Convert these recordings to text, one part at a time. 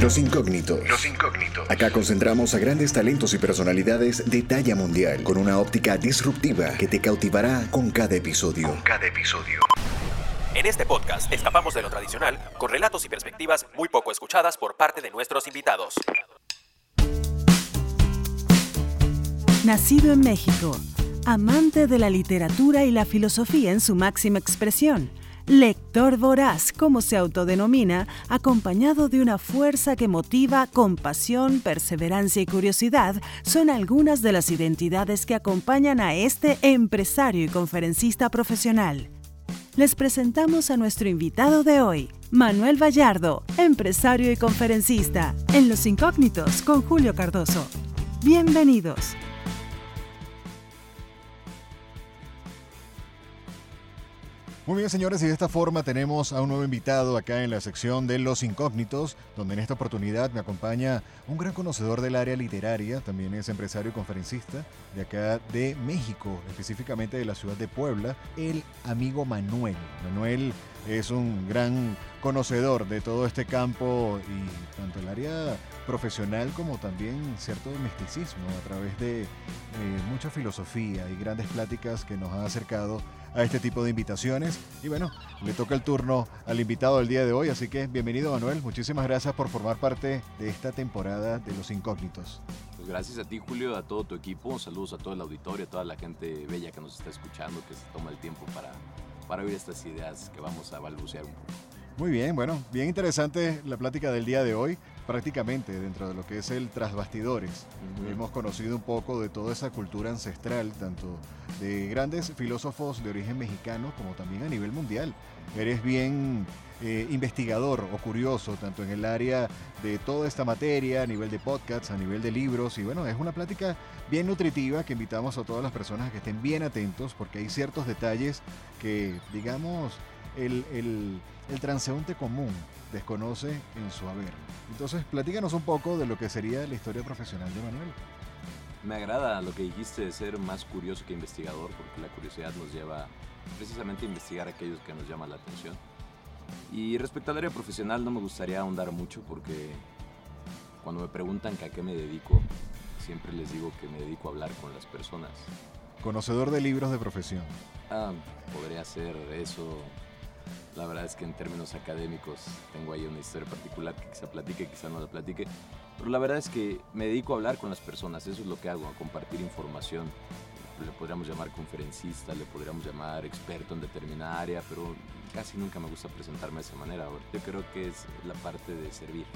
Los incógnitos. Los incógnitos. Acá concentramos a grandes talentos y personalidades de talla mundial con una óptica disruptiva que te cautivará con cada episodio. Con cada episodio. En este podcast escapamos de lo tradicional con relatos y perspectivas muy poco escuchadas por parte de nuestros invitados. Nacido en México, amante de la literatura y la filosofía en su máxima expresión, lector voraz, como se autodenomina, acompañado de una fuerza que motiva compasión, perseverancia y curiosidad, son algunas de las identidades que acompañan a este empresario y conferencista profesional. Les presentamos a nuestro invitado de hoy, Manuel Vallardo, empresario y conferencista, en Los Incógnitos con Julio Cardoso. Bienvenidos. Muy bien, señores, y de esta forma tenemos a un nuevo invitado acá en la sección de Los Incógnitos, donde en esta oportunidad me acompaña un gran conocedor del área literaria, también es empresario y conferencista de acá de México, específicamente de la ciudad de Puebla, el amigo Manuel. Manuel es un gran conocedor de todo este campo y tanto el área profesional como también cierto misticismo a través de eh, mucha filosofía y grandes pláticas que nos ha acercado a este tipo de invitaciones. Y bueno, le toca el turno al invitado del día de hoy, así que bienvenido Manuel, muchísimas gracias por formar parte de esta temporada de Los Incógnitos. Pues gracias a ti Julio, a todo tu equipo, saludos a todo el auditorio, a toda la gente bella que nos está escuchando, que se toma el tiempo para, para oír estas ideas que vamos a balbucear un poco. Muy bien, bueno, bien interesante la plática del día de hoy, prácticamente dentro de lo que es el trasbastidores. Hemos conocido un poco de toda esa cultura ancestral, tanto de grandes filósofos de origen mexicano como también a nivel mundial. Eres bien eh, investigador o curioso, tanto en el área de toda esta materia, a nivel de podcasts, a nivel de libros, y bueno, es una plática bien nutritiva que invitamos a todas las personas a que estén bien atentos porque hay ciertos detalles que, digamos, el, el, el transeúnte común desconoce en su haber. Entonces, platícanos un poco de lo que sería la historia profesional de Manuel. Me agrada lo que dijiste de ser más curioso que investigador, porque la curiosidad nos lleva precisamente a investigar aquellos que nos llaman la atención. Y respecto al área profesional no me gustaría ahondar mucho porque cuando me preguntan a qué me dedico, siempre les digo que me dedico a hablar con las personas. Conocedor de libros de profesión. Ah, podría ser eso, la verdad es que en términos académicos tengo ahí una historia particular que quizá platique, quizá no la platique. Pero la verdad es que me dedico a hablar con las personas, eso es lo que hago, a compartir información. Le podríamos llamar conferencista, le podríamos llamar experto en determinada área, pero casi nunca me gusta presentarme de esa manera. Yo creo que es la parte de servir.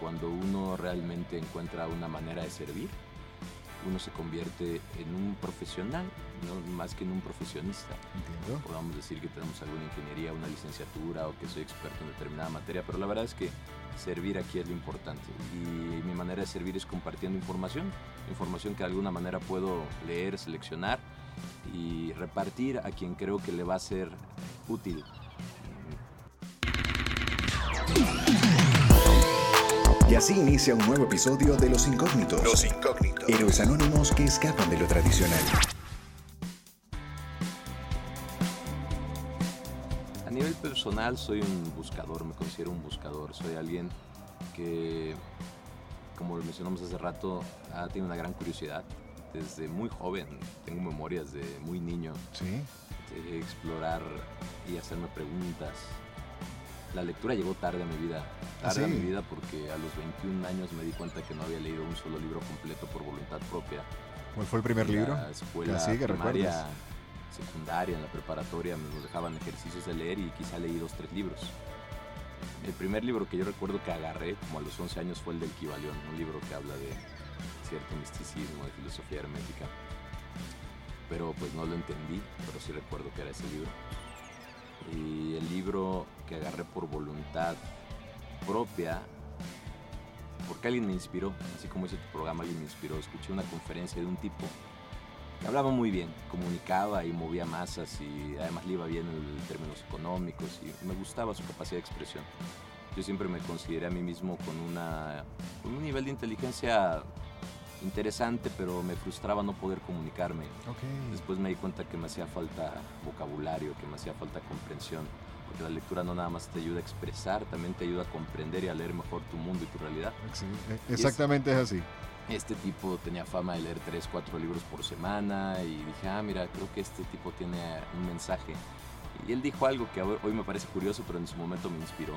Cuando uno realmente encuentra una manera de servir, uno se convierte en un profesional, ¿no? más que en un profesionista. Entiendo. Podamos decir que tenemos alguna ingeniería, una licenciatura o que soy experto en determinada materia, pero la verdad es que servir aquí es lo importante. Y mi manera de servir es compartiendo información, información que de alguna manera puedo leer, seleccionar y repartir a quien creo que le va a ser útil. Y así inicia un nuevo episodio de Los Incógnitos. Los Incógnitos. Héroes anónimos que escapan de lo tradicional. A nivel personal soy un buscador, me considero un buscador, soy alguien que, como lo mencionamos hace rato, ha tenido una gran curiosidad. Desde muy joven, tengo memorias de muy niño, Sí. de explorar y hacerme preguntas. La lectura llegó tarde a mi vida, tarde a ¿Ah, sí? mi vida porque a los 21 años me di cuenta que no había leído un solo libro completo por voluntad propia. ¿Cuál fue el primer En libro? La escuela Así que primaria, recuerdas. secundaria, en la preparatoria, nos dejaban ejercicios de leer y quizá leí dos, tres libros. El primer libro que yo recuerdo que agarré, como a los 11 años, fue el del Kibalión, un libro que habla de cierto misticismo, de filosofía hermética. Pero pues no lo entendí, pero sí recuerdo que era ese libro. Y el libro que agarré por voluntad propia, porque alguien me inspiró, así como hice tu programa, alguien me inspiró. Escuché una conferencia de un tipo que hablaba muy bien, comunicaba y movía masas y además le iba bien en términos económicos y me gustaba su capacidad de expresión. Yo siempre me consideré a mí mismo con, una, con un nivel de inteligencia interesante, pero me frustraba no poder comunicarme. Ok. Después me di cuenta que me hacía falta vocabulario, que me hacía falta comprensión. porque la lectura no nada más te ayuda a expresar, también te ayuda a comprender y a leer mejor tu mundo y tu realidad. E, exactamente es, así. Este tipo tenía fama de leer 3, 4 libros por semana y dije, ah, mira, creo que este tipo tiene un mensaje. Y él dijo algo que hoy me parece curioso, pero en su momento me inspiró.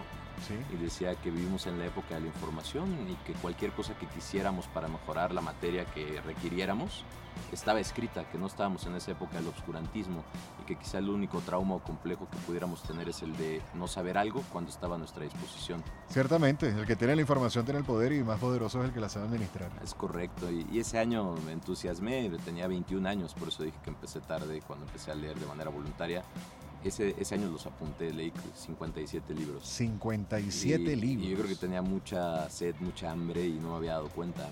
Y decía que vivimos en la época de la información y que cualquier cosa que quisiéramos para mejorar la materia que requiriéramos estaba escrita, que no estábamos en esa época del obscurantismo y que quizá el único trauma o complejo que pudiéramos tener es el de no saber algo cuando estaba a nuestra disposición. Ciertamente, el que tiene la información tiene el poder y más poderoso es el que la sabe administrar. Es correcto, y, y ese año me entusiasmé, tenía 21 años, por eso dije que empecé tarde cuando empecé a leer de manera voluntaria ese, ese año los apunté, leí 57 libros. 57 libros. Y yo creo que tenía mucha sed, mucha hambre y no me había dado cuenta.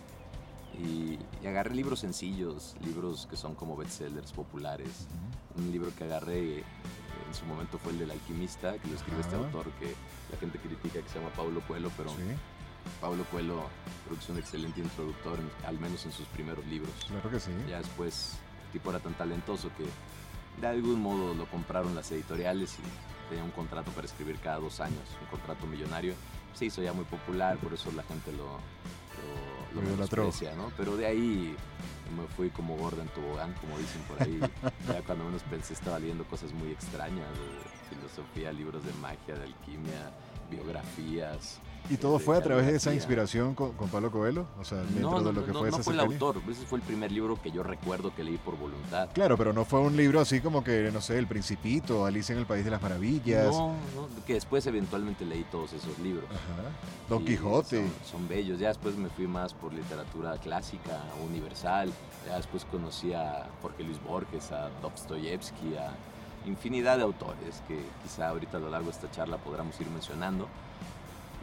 Y, agarré libros sencillos, libros que son como bestsellers populares. Un libro que agarré en su momento fue el del alquimista, que lo escribe este autor que la gente critica, que se llama Pablo Coelho, pero Pablo Coelho produce un excelente introductor, al menos en sus primeros libros. Claro que sí. Ya después el tipo era tan talentoso que de algún modo lo compraron las editoriales y tenía un contrato para escribir cada dos años, un contrato millonario. Se hizo ya muy popular, por eso la gente lo, lo, lo ¿no? Pero de ahí me fui como gorda en tobogán, como dicen por ahí. ya cuando menos pensé estaba leyendo cosas muy extrañas, de filosofía, libros de magia, de alquimia, biografías, ¿Y todo fue a través de esa inspiración con, Pablo Coelho? O sea, dentro no, de lo que no, fue no fue el autor, ese fue el primer libro que yo recuerdo que leí por voluntad. Claro, pero no fue un libro así como que, no sé, El Principito, Alicia en el País de las Maravillas. No, no que después eventualmente leí todos esos libros. Ajá. Don Quijote. Son, bellos, ya después me fui más por literatura clásica, universal, ya después conocí a Jorge Luis Borges, a Dostoyevsky, a infinidad de autores que quizá ahorita a lo largo de esta charla podamos ir mencionando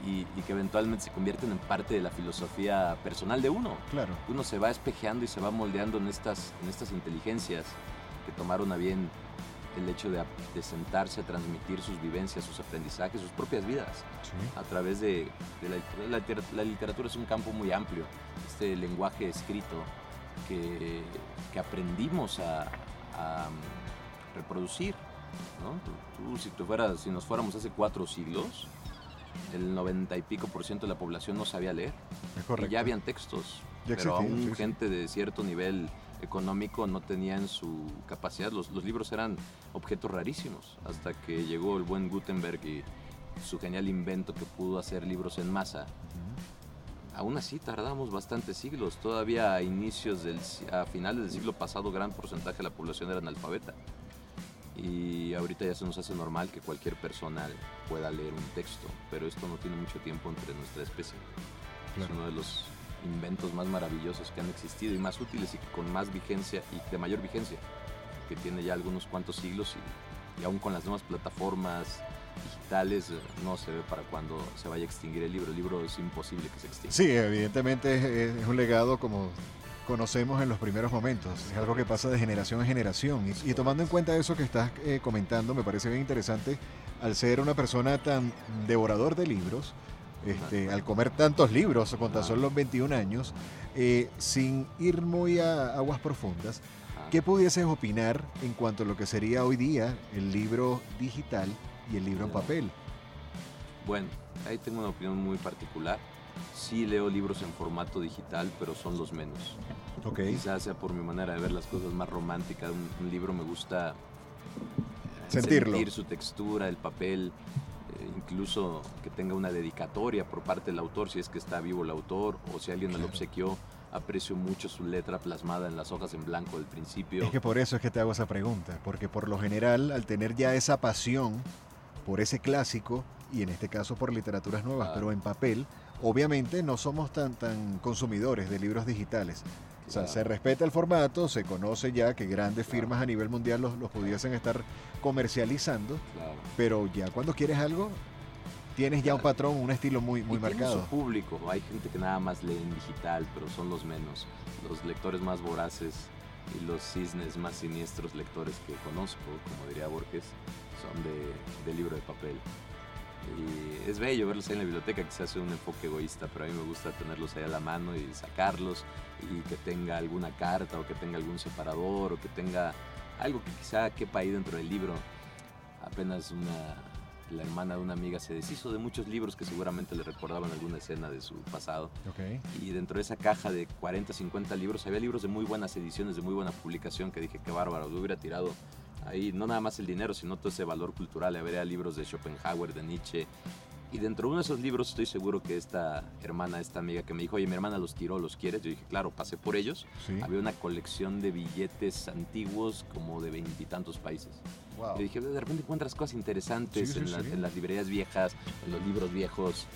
y, que eventualmente se convierten en parte de la filosofía personal de uno. Claro. Uno se va espejeando y se va moldeando en estas, en estas inteligencias que tomaron a bien el hecho de, sentarse a transmitir sus vivencias, sus aprendizajes, sus propias vidas a través de, la, la, literatura. es un campo muy amplio, este lenguaje escrito que, que aprendimos a, a mm, reproducir. ¿no? Tú, si, tú fueras, si nos fuéramos hace cuatro siglos, el 90 y pico por ciento de la población no sabía leer. Y ya habían textos, pero aún gente de cierto nivel económico no tenía en su capacidad. Los, los, libros eran objetos rarísimos, hasta que llegó el buen Gutenberg y su genial invento que pudo hacer libros en masa. Aún así tardamos bastantes siglos. Todavía a inicios del, a finales del siglo pasado, gran porcentaje de la población era analfabeta y ahorita ya se nos hace normal que cualquier persona pueda leer un texto, pero esto no tiene mucho tiempo entre nuestra especie. Es uno de los inventos más maravillosos que han existido y más útiles y con más vigencia y de mayor vigencia, que tiene ya algunos cuantos siglos y, y aún con las nuevas plataformas digitales eh, no se ve para cuando se vaya a extinguir el libro. El libro es imposible que se extinga. Sí, evidentemente es un legado como conocemos en los primeros momentos. Es algo que pasa de generación en generación. Y, tomando en cuenta eso que estás eh, comentando, me parece bien interesante, al ser una persona tan devorador de libros, este, al comer tantos libros con tan solo 21 años, eh, sin ir muy a aguas profundas, ¿qué pudieses opinar en cuanto a lo que sería hoy día el libro digital y el libro en papel? Bueno, ahí tengo una opinión muy particular. Sí leo libros en formato digital, pero son los menos. Okay. Quizás sea por mi manera de ver las cosas más románticas. Un, libro me gusta Sentirlo. sentir su textura, el papel, eh, incluso que tenga una dedicatoria por parte del autor, si es que está vivo el autor o si alguien me lo obsequió. Aprecio mucho su letra plasmada en las hojas en blanco del principio. Es que por eso es que te hago esa pregunta, porque por lo general, al tener ya esa pasión por ese clásico, y en este caso por literaturas nuevas, pero en papel, obviamente no somos tan, tan consumidores de libros digitales. O sea, se respeta el formato, se conoce ya que grandes firmas a nivel mundial los, los pudiesen estar comercializando, pero ya cuando quieres algo, tienes ya un patrón, un estilo muy, muy marcado. Su público, hay gente que nada más lee en digital, pero son los menos. Los lectores más voraces y los cisnes más siniestros lectores que conozco, como diría Borges, son de, de libro de papel. Y es bello verlos ahí en la biblioteca, que se hace un enfoque egoísta, pero a mí me gusta tenerlos ahí a la mano y sacarlos y que tenga alguna carta o que tenga algún separador o que tenga algo que quizá quepa ahí dentro del libro. Apenas una, la hermana de una amiga se deshizo de muchos libros que seguramente le recordaban alguna escena de su pasado. Y dentro de esa caja de 40, 50 libros había libros de muy buenas ediciones, de muy buena publicación, que dije, qué bárbaro, yo hubiera tirado ahí no nada más el dinero, sino todo ese valor cultural. Habría libros de Schopenhauer, de Nietzsche, y dentro de uno de esos libros estoy seguro que esta hermana, esta amiga que me dijo, oye, mi hermana los tiró, ¿los quieres? Yo dije, claro, pasé por ellos. Había una colección de billetes antiguos como de veintitantos países. Wow. dije, de repente encuentras cosas interesantes en, en, las librerías viejas, en los libros viejos.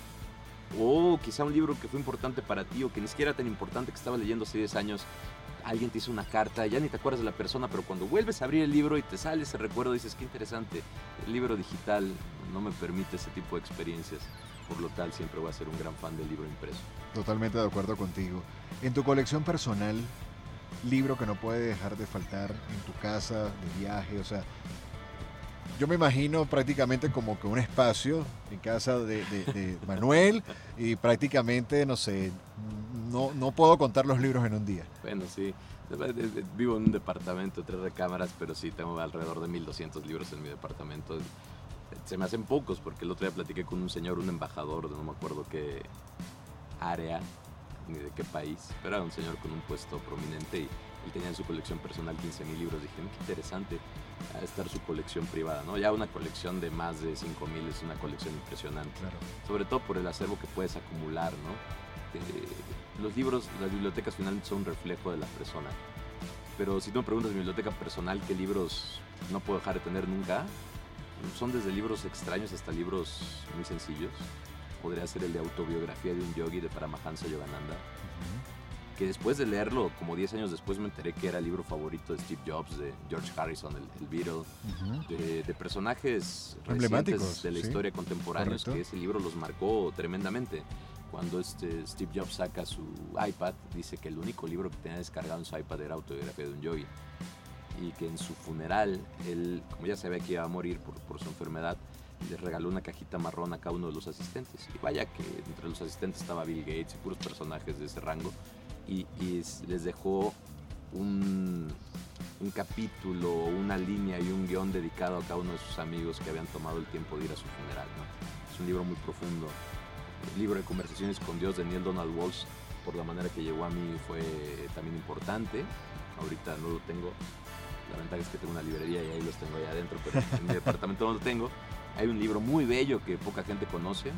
O quizá un libro que fue importante para ti o que ni siquiera era tan importante que estaba leyendo hace 10 años alguien te hizo una carta, ya ni te acuerdas de la persona, pero cuando vuelves a abrir el libro y te sale ese recuerdo, dices, qué interesante, el libro digital no me permite ese tipo de experiencias. Por lo tal, siempre voy a ser un gran fan del libro impreso. Totalmente de acuerdo contigo. En tu colección personal, libro que no puede dejar de faltar en tu casa, de viaje, o sea, yo me imagino prácticamente como que un espacio en casa de, de Manuel y prácticamente, no sé, no, no puedo contar los libros en un día. Bueno, sí. Vivo en un departamento, tres recámaras, pero sí tengo alrededor de 1200 libros en mi departamento. Se me hacen pocos porque el otro día platiqué con un señor, un embajador de no me acuerdo qué área ni de qué país, pero era un señor con un puesto prominente y él tenía en su colección personal 15.000 libros. Dije, qué interesante estar su colección privada, ¿no? Ya una colección de más de 5.000 es una colección impresionante. Sobre todo por el acervo que puedes acumular, ¿no? Los libros, las bibliotecas finalmente son un reflejo de la persona. Pero si tú me preguntas mi biblioteca personal, ¿qué libros no puedo dejar de tener nunca? Son desde libros extraños hasta libros muy sencillos. Podría ser el de autobiografía de un yogi de Paramahansa Yogananda. Que después de leerlo, como 10 años después, me enteré que era el libro favorito de Steve Jobs, de George Harrison, el, Beatle, de, personajes emblemáticos de la historia contemporánea, que ese libro los marcó tremendamente cuando este Steve Jobs saca su iPad, dice que el único libro que tenía descargado en su iPad era Autobiografía de un Yogi. Y que en su funeral, él, como ya sabía que iba a morir por, su enfermedad, le regaló una cajita marrón a cada uno de los asistentes. Y vaya que entre los asistentes estaba Bill Gates y puros personajes de ese rango. Y, les dejó un, un capítulo, una línea y un guion dedicado a cada uno de sus amigos que habían tomado el tiempo de ir a su funeral. Es un libro muy profundo libro de conversaciones con Dios de Neil Donald Walsh, por la manera que llegó a mí, fue también importante. Ahorita no lo tengo. La ventaja es que tengo una librería y ahí los tengo ahí adentro, pero en mi departamento no lo tengo. Hay un libro muy bello que poca gente conoce.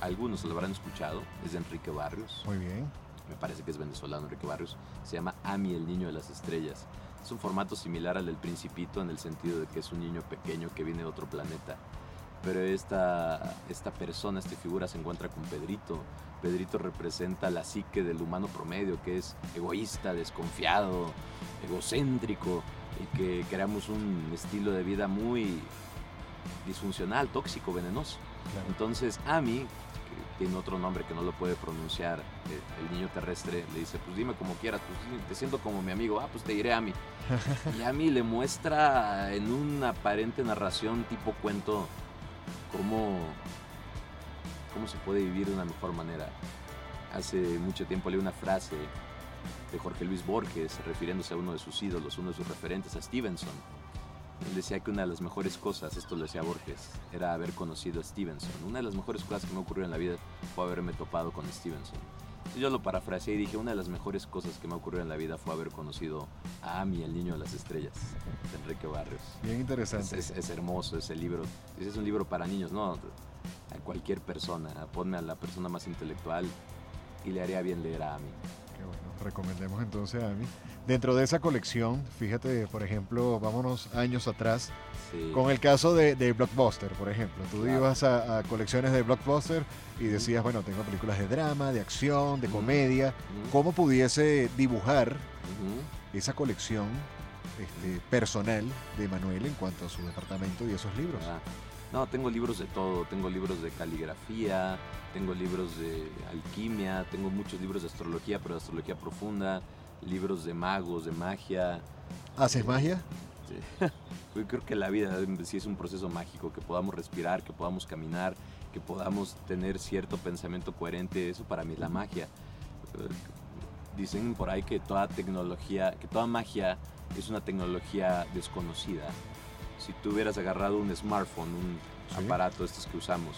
Algunos lo habrán escuchado. Es de Enrique Barrios. Muy bien. Me parece que es venezolano Enrique Barrios. Se llama Ami, el niño de las estrellas. Es un formato similar al del Principito en el sentido de que es un niño pequeño que viene de otro planeta pero esta, esta persona, esta figura se encuentra con Pedrito. Pedrito representa la psique del humano promedio, que es egoísta, desconfiado, egocéntrico, y que creamos un estilo de vida muy disfuncional, tóxico, venenoso. Entonces, Ami, que tiene otro nombre que no lo puede pronunciar, eh, el, niño terrestre, le dice, pues dime como quieras, pues te siento como mi amigo, ah, pues te diré Ami. y Ami le muestra en una aparente narración tipo cuento cómo, cómo se puede vivir de una mejor manera. Hace mucho tiempo leí una frase de Jorge Luis Borges refiriéndose a uno de sus ídolos, uno de sus referentes, a Stevenson. Él decía que una de las mejores cosas, esto lo decía Borges, era haber conocido a Stevenson. Una de las mejores cosas que me ocurrió en la vida fue haberme topado con Stevenson. Yo lo parafraseé y dije, una de las mejores cosas que me ocurrió en la vida fue haber conocido a Ami, el niño de las estrellas, de Enrique Barrios. Bien interesante. Es, hermoso ese libro. Es un libro para niños, no a cualquier persona. Ponme a la persona más intelectual y le haría bien leer a Ami. Qué bueno, recomendemos entonces a Ami. Dentro de esa colección, fíjate, por ejemplo, vámonos años atrás, con el caso de, Blockbuster, por ejemplo. Tú ibas a, colecciones de Blockbuster y decías, bueno, tengo películas de drama, de acción, de comedia. ¿Cómo pudiese dibujar esa colección este, personal de Manuel en cuanto a su departamento y esos libros? Ah, no, tengo libros de todo. Tengo libros de caligrafía, tengo libros de alquimia, tengo muchos libros de astrología, pero de astrología profunda, libros de magos, de magia. ¿Haces magia? Sí. Yo creo que la vida sí es un proceso mágico, que podamos respirar, que podamos caminar, que podamos tener cierto pensamiento coherente. Eso para mí es la magia. Dicen por ahí que toda tecnología, que toda magia es una tecnología desconocida. Si tú hubieras agarrado un smartphone, un aparato estos que usamos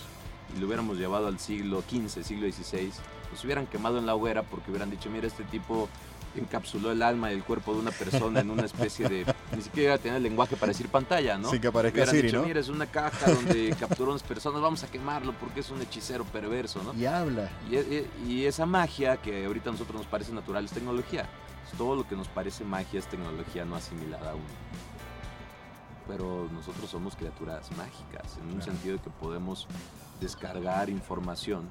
y lo hubiéramos llevado al siglo XV, siglo XVI, nos hubieran quemado en la hoguera porque hubieran dicho, mira, este tipo encapsuló el alma y el cuerpo de una persona en una especie de. ni siquiera tener el lenguaje para decir pantalla, ¿no? Sin que aparezca Siri, dicho, ¿no? Mira, es una caja donde capturó a unas personas, vamos a quemarlo porque es un hechicero perverso, ¿no? Y habla. Y, y, esa magia que ahorita a nosotros nos parece natural es tecnología. Todo lo que nos parece magia es tecnología no asimilada aún. Pero nosotros somos criaturas mágicas, en un sentido de que podemos descargar información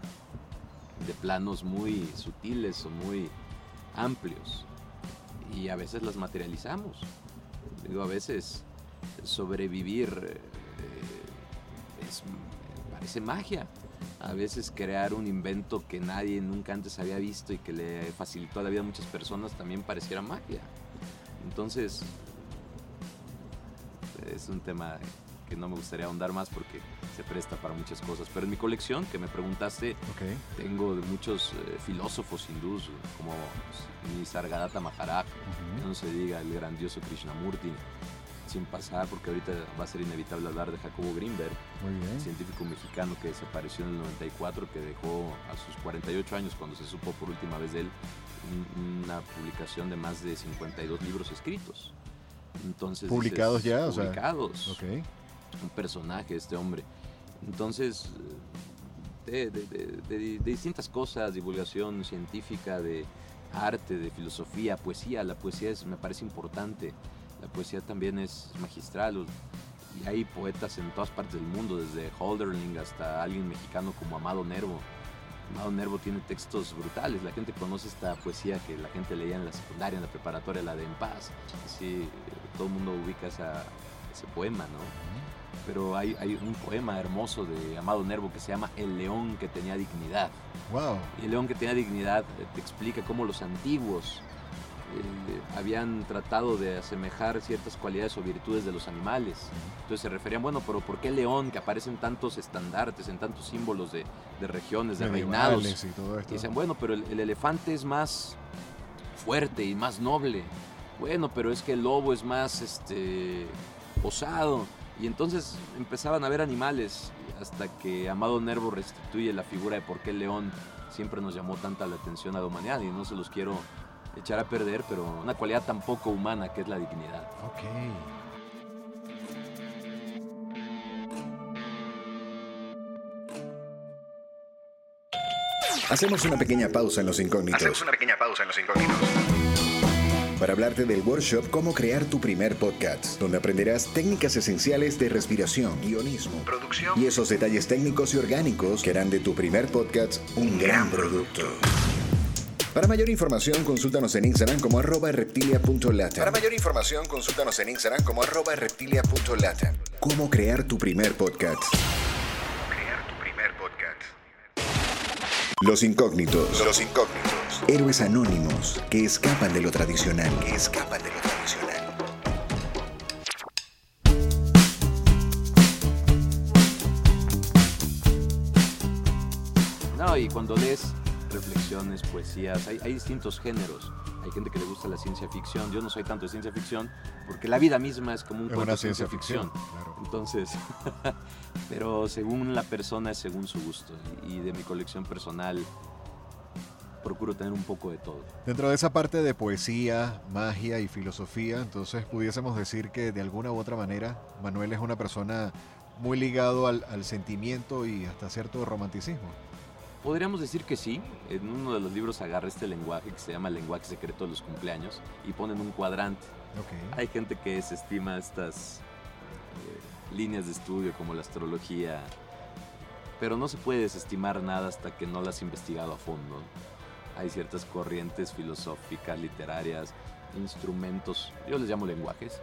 de planos muy sutiles o muy amplios y a veces las materializamos. Digo, a veces sobrevivir eh, es, parece magia. A veces crear un invento que nadie nunca antes había visto y que le facilitó la vida a muchas personas también pareciera magia. Entonces, es un tema que no me gustaría ahondar más porque se presta para muchas cosas. Pero en mi colección, que me preguntaste, tengo de muchos eh, filósofos hindús, como Nisargadatta Maharaj, no se diga el grandioso Krishnamurti, sin pasar, porque ahorita va a ser inevitable hablar de Jacobo Greenberg, científico mexicano que desapareció en el 94, que dejó a sus 48 años, cuando se supo por última vez de él, una publicación de más de 52 libros escritos. Entonces, publicados ya, publicados. O sea, un personaje este hombre. Entonces, de, distintas cosas, divulgación científica, de arte, de filosofía, poesía. La poesía es, me parece importante. La poesía también es magistral. Y hay poetas en todas partes del mundo, desde Holderling hasta alguien mexicano como Amado Nervo. Amado Nervo tiene textos brutales. La gente conoce esta poesía que la gente leía en la secundaria, en la preparatoria, la de En Paz. Así, todo el mundo ubica ese poema, ¿no? pero hay, hay, un poema hermoso de Amado Nervo que se llama El león que tenía dignidad. Wow. Y el león que tenía dignidad eh, te explica cómo los antiguos eh, habían tratado de asemejar ciertas cualidades o virtudes de los animales. Entonces se referían, bueno, pero ¿por qué el león que aparecen tantos estandartes, en tantos símbolos de, de regiones, de, reinados? Y, todo esto. y dicen, bueno, pero el, el elefante es más fuerte y más noble. Bueno, pero es que el lobo es más este, osado. Y entonces empezaban a ver animales hasta que Amado Nervo restituye la figura de por qué el león siempre nos llamó tanta la atención a la humanidad y no se los quiero echar a perder, pero una cualidad tan poco humana que es la dignidad. Ok. Hacemos una pequeña pausa en los incógnitos. Hacemos una pequeña pausa en los incógnitos para hablarte del workshop Cómo crear tu primer podcast, donde aprenderás técnicas esenciales de respiración, guionismo, producción y esos detalles técnicos y orgánicos que harán de tu primer podcast un gran producto. Para mayor información, consúltanos en Instagram como arroba reptilia.lata. Para mayor información, consúltanos en Instagram como arroba reptilia.lata. Cómo crear tu primer podcast. Crear tu primer podcast. Los incógnitos. Los incógnitos. Héroes anónimos que escapan de lo tradicional. Que escapan de lo tradicional. No, y cuando lees reflexiones, poesías, hay, distintos géneros. Hay gente que le gusta la ciencia ficción. Yo no soy tanto de ciencia ficción porque la vida misma es como un cuento de ciencia, ficción. Entonces, pero según la persona es según su gusto. Y de mi colección personal procuro tener un poco de todo. Dentro de esa parte de poesía, magia y filosofía, entonces pudiésemos decir que de alguna u otra manera Manuel es una persona muy ligado al, sentimiento y hasta cierto romanticismo. Podríamos decir que sí. En uno de los libros agarra este lenguaje que se llama el lenguaje secreto de los cumpleaños y ponen un cuadrante. Hay gente que desestima estas eh, líneas de estudio como la astrología, pero no se puede desestimar nada hasta que no las has investigado a fondo hay ciertas corrientes filosóficas, literarias, instrumentos, yo les llamo lenguajes,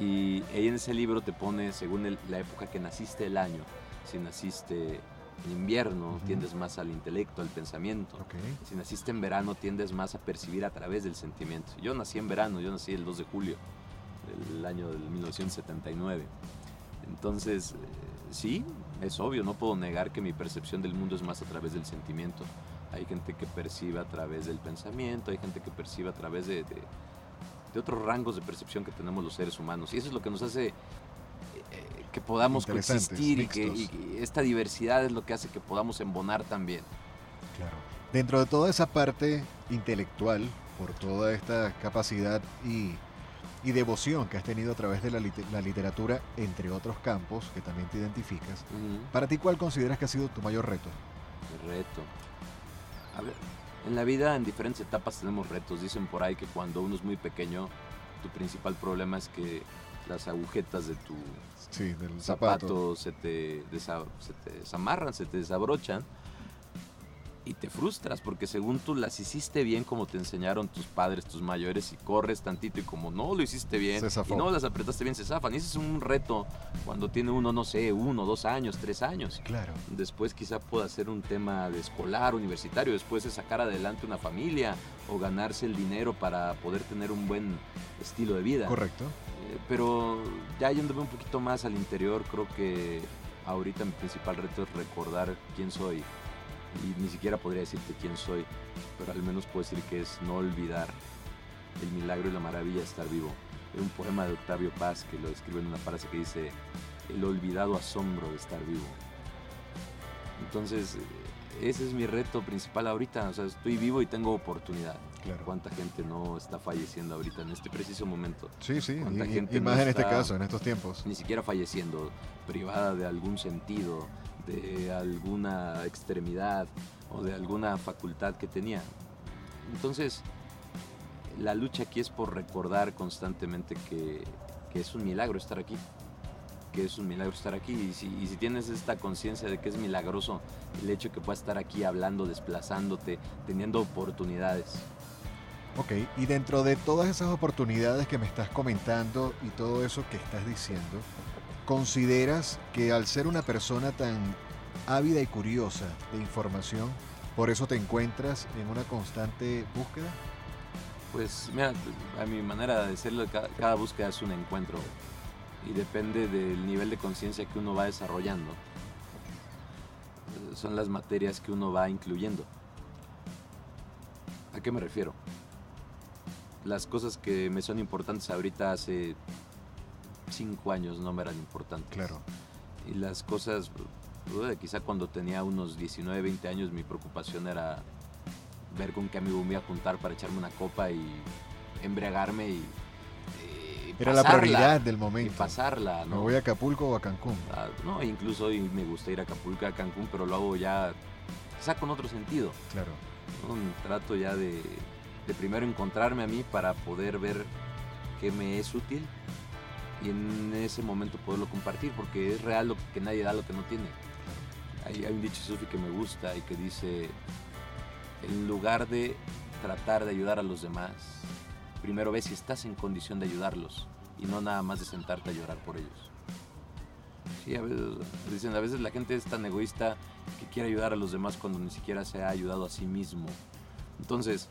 y en ese libro te pone según la época que naciste el año. Si naciste en invierno, tiendes más al intelecto, al pensamiento. Si naciste en verano, tiendes más a percibir a través del sentimiento. Yo nací en verano, yo nací el 2 de julio del año del 1979. Entonces, eh, sí, es obvio, no puedo negar que mi percepción del mundo es más a través del sentimiento hay gente que percibe a través del pensamiento, hay gente que percibe a través de, otros rangos de percepción que tenemos los seres humanos. Y eso es lo que nos hace eh, que podamos coexistir y que esta diversidad es lo que hace que podamos embonar también. Claro. Dentro de toda esa parte intelectual, por toda esta capacidad y, devoción que has tenido a través de la, literatura, entre otros campos que también te identificas, para ti, ¿cuál consideras que ha sido tu mayor reto? El reto. A ver, en la vida, en diferentes etapas tenemos retos. Dicen por ahí que cuando uno es muy pequeño, tu principal problema es que las agujetas de tu zapato, se, te se te desamarran, se te desabrochan y te frustras porque según tú las hiciste bien como te enseñaron tus padres, tus mayores y corres tantito y como no lo hiciste bien y no las apretaste bien se zafan. Y ese es un reto cuando tiene uno, no sé, uno, dos años, tres años. Claro. Después quizá pueda ser un tema de escolar, universitario, después de sacar adelante una familia o ganarse el dinero para poder tener un buen estilo de vida. Correcto. Eh, pero ya yéndome un poquito más al interior, creo que ahorita mi principal reto es recordar quién soy y ni siquiera podría decirte quién soy, pero al menos puedo decir que es no olvidar el milagro y la maravilla de estar vivo. Es un poema de Octavio Paz que lo describe en una frase que dice, el olvidado asombro de estar vivo. Entonces, ese es mi reto principal ahorita, o sea, estoy vivo y tengo oportunidad. Claro. ¿Cuánta gente no está falleciendo ahorita en este preciso momento? Sí, sí, y, gente más en este caso, en estos tiempos. Ni siquiera falleciendo, privada de algún sentido, de alguna extremidad o de alguna facultad que tenía. Entonces, la lucha aquí es por recordar constantemente que, es un milagro estar aquí, que es un milagro estar aquí. Y si, tienes esta conciencia de que es milagroso el hecho que puedas estar aquí hablando, desplazándote, teniendo oportunidades. Ok, y dentro de todas esas oportunidades que me estás comentando y todo eso que estás diciendo, ¿Consideras que al ser una persona tan ávida y curiosa de información, por eso te encuentras en una constante búsqueda? Pues mira, a mi manera de decirlo, cada, búsqueda es un encuentro y depende del nivel de conciencia que uno va desarrollando. Son las materias que uno va incluyendo. ¿A qué me refiero? Las cosas que me son importantes ahorita hace cinco años no me eran importantes. Claro. Y las cosas, quizá cuando tenía unos 19, 20 años, mi preocupación era ver con qué amigo me iba a juntar para echarme una copa y embriagarme y. era la prioridad del momento. Y pasarla, ¿no? ¿Me voy a Acapulco o a Cancún? Ah, no, incluso hoy me gusta ir a Acapulco a Cancún, pero lo hago ya quizá con otro sentido. Claro. Un trato ya de, de primero encontrarme a mí para poder ver qué me es útil y en ese momento poderlo compartir, porque es real lo que nadie da lo que no tiene. Hay, un dicho sufi que me gusta y que dice, en lugar de tratar de ayudar a los demás, primero ve si estás en condición de ayudarlos y no nada más de sentarte a llorar por ellos. Sí, a veces, dicen, a veces la gente es tan egoísta que quiere ayudar a los demás cuando ni siquiera se ha ayudado a sí mismo. Entonces,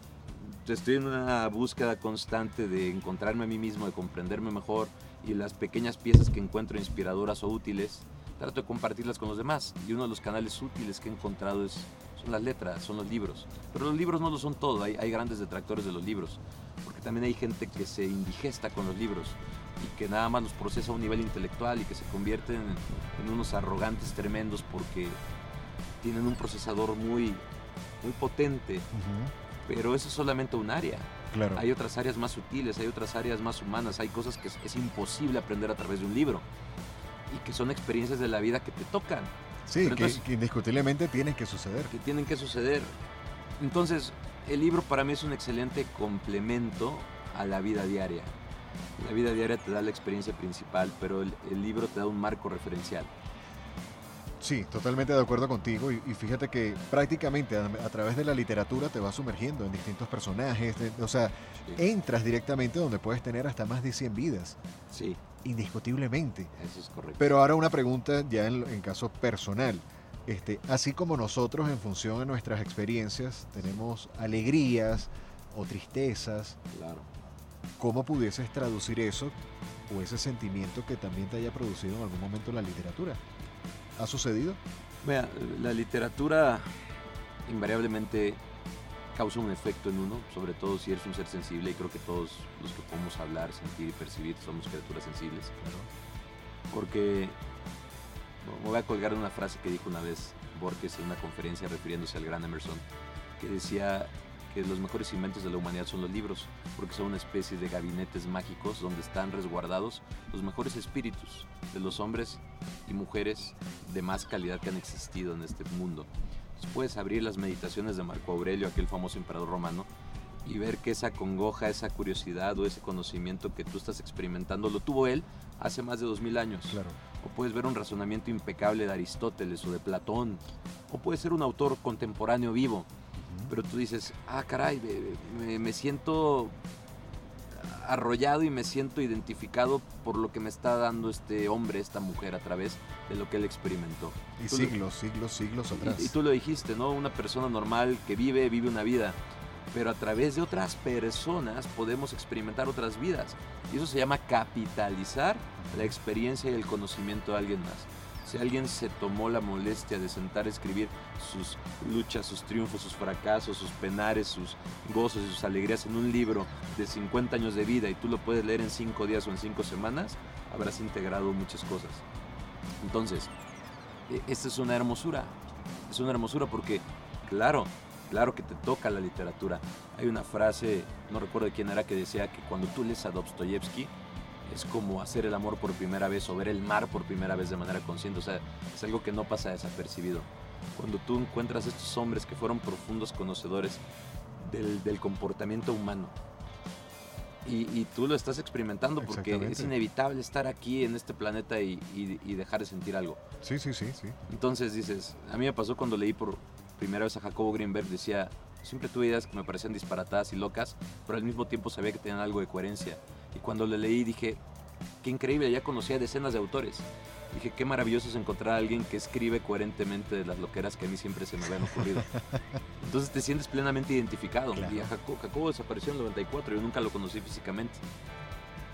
estoy en una búsqueda constante de encontrarme a mí mismo, de comprenderme mejor, y las pequeñas piezas que encuentro inspiradoras o útiles, trato de compartirlas con los demás. Y uno de los canales útiles que he encontrado es, son las letras, son los libros. Pero los libros no lo son todo, hay, hay grandes detractores de los libros, porque también hay gente que se indigesta con los libros y que nada más los procesa a un nivel intelectual y que se convierten en, unos arrogantes tremendos porque tienen un procesador muy, muy potente. Pero eso es solamente un área. Hay otras áreas más sutiles, hay otras áreas más humanas, hay cosas que es, imposible aprender a través de un libro y que son experiencias de la vida que te tocan. Sí, que, indiscutiblemente tienen que suceder. Que tienen que suceder. Entonces, el libro para mí es un excelente complemento a la vida diaria. La vida diaria te da la experiencia principal, pero el libro te da un marco referencial. Sí, totalmente de acuerdo contigo y, fíjate que prácticamente a, través de la literatura te vas sumergiendo en distintos personajes, o sea, entras directamente donde puedes tener hasta más de 100 vidas. Sí. Indiscutiblemente. Eso es correcto. Pero ahora una pregunta ya en, en caso personal. Este, así como nosotros en función de nuestras experiencias tenemos alegrías o tristezas, claro. ¿cómo pudieses traducir eso o ese sentimiento que también te haya producido en algún momento la literatura? ¿Ha sucedido? Vea, la literatura invariablemente causa un efecto en uno, sobre todo si eres un ser sensible, y creo que todos los que podemos hablar, sentir y percibir somos criaturas sensibles. Porque Me voy a colgar una frase que dijo una vez Borges en una conferencia refiriéndose al gran Emerson, que decía que los mejores inventos de la humanidad son los libros, porque son una especie de gabinetes mágicos donde están resguardados los mejores espíritus de los hombres y mujeres de más calidad que han existido en este mundo. puedes abrir las meditaciones de Marco Aurelio, aquel famoso emperador romano, y ver que esa congoja, esa curiosidad o ese conocimiento que tú estás experimentando lo tuvo él hace más de dos mil años. Claro. O puedes ver un razonamiento impecable de Aristóteles o de Platón. O puede ser un autor contemporáneo vivo. Pero tú dices, ah, caray, me, siento arrollado y me siento identificado por lo que me está dando este hombre, esta mujer, a través de lo que él experimentó. Y siglos, siglos, siglos atrás. y, tú lo dijiste, ¿no? Una persona normal que vive, vive una vida pero a través de otras personas podemos experimentar otras vidas. Y eso se llama capitalizar la experiencia y el conocimiento de alguien más. Si alguien se tomó la molestia de sentar a escribir sus luchas, sus triunfos, sus fracasos, sus penares, sus gozos y sus alegrías en un libro de 50 años de vida y tú lo puedes leer en 5 días o en 5 semanas, habrás integrado muchas cosas. Entonces, e, esta es una hermosura. Es una hermosura porque, claro, claro que te toca la literatura. Hay una frase, no recuerdo de quién era, que decía que cuando tú lees a Dostoyevsky es como hacer el amor por primera vez o ver el mar por primera vez de manera consciente. O sea, es algo que no pasa desapercibido. Cuando tú encuentras estos hombres que fueron profundos conocedores del, comportamiento humano, y, tú lo estás experimentando porque es inevitable estar aquí en este planeta y, y, dejar de sentir algo. Sí, sí, sí, sí. Entonces dices, a mí me pasó cuando leí por primera vez a Jacobo Greenberg, decía, siempre tuve ideas que me parecían disparatadas y locas, pero al mismo tiempo sabía que tenían algo de coherencia. Y cuando le leí dije, qué increíble, ya conocía decenas de autores. Dije, qué maravilloso es encontrar a alguien que escribe coherentemente de las loqueras que a mí siempre se me habían ocurrido. Entonces te sientes plenamente identificado. Y a Jacobo, desapareció en el 94, yo nunca lo conocí físicamente.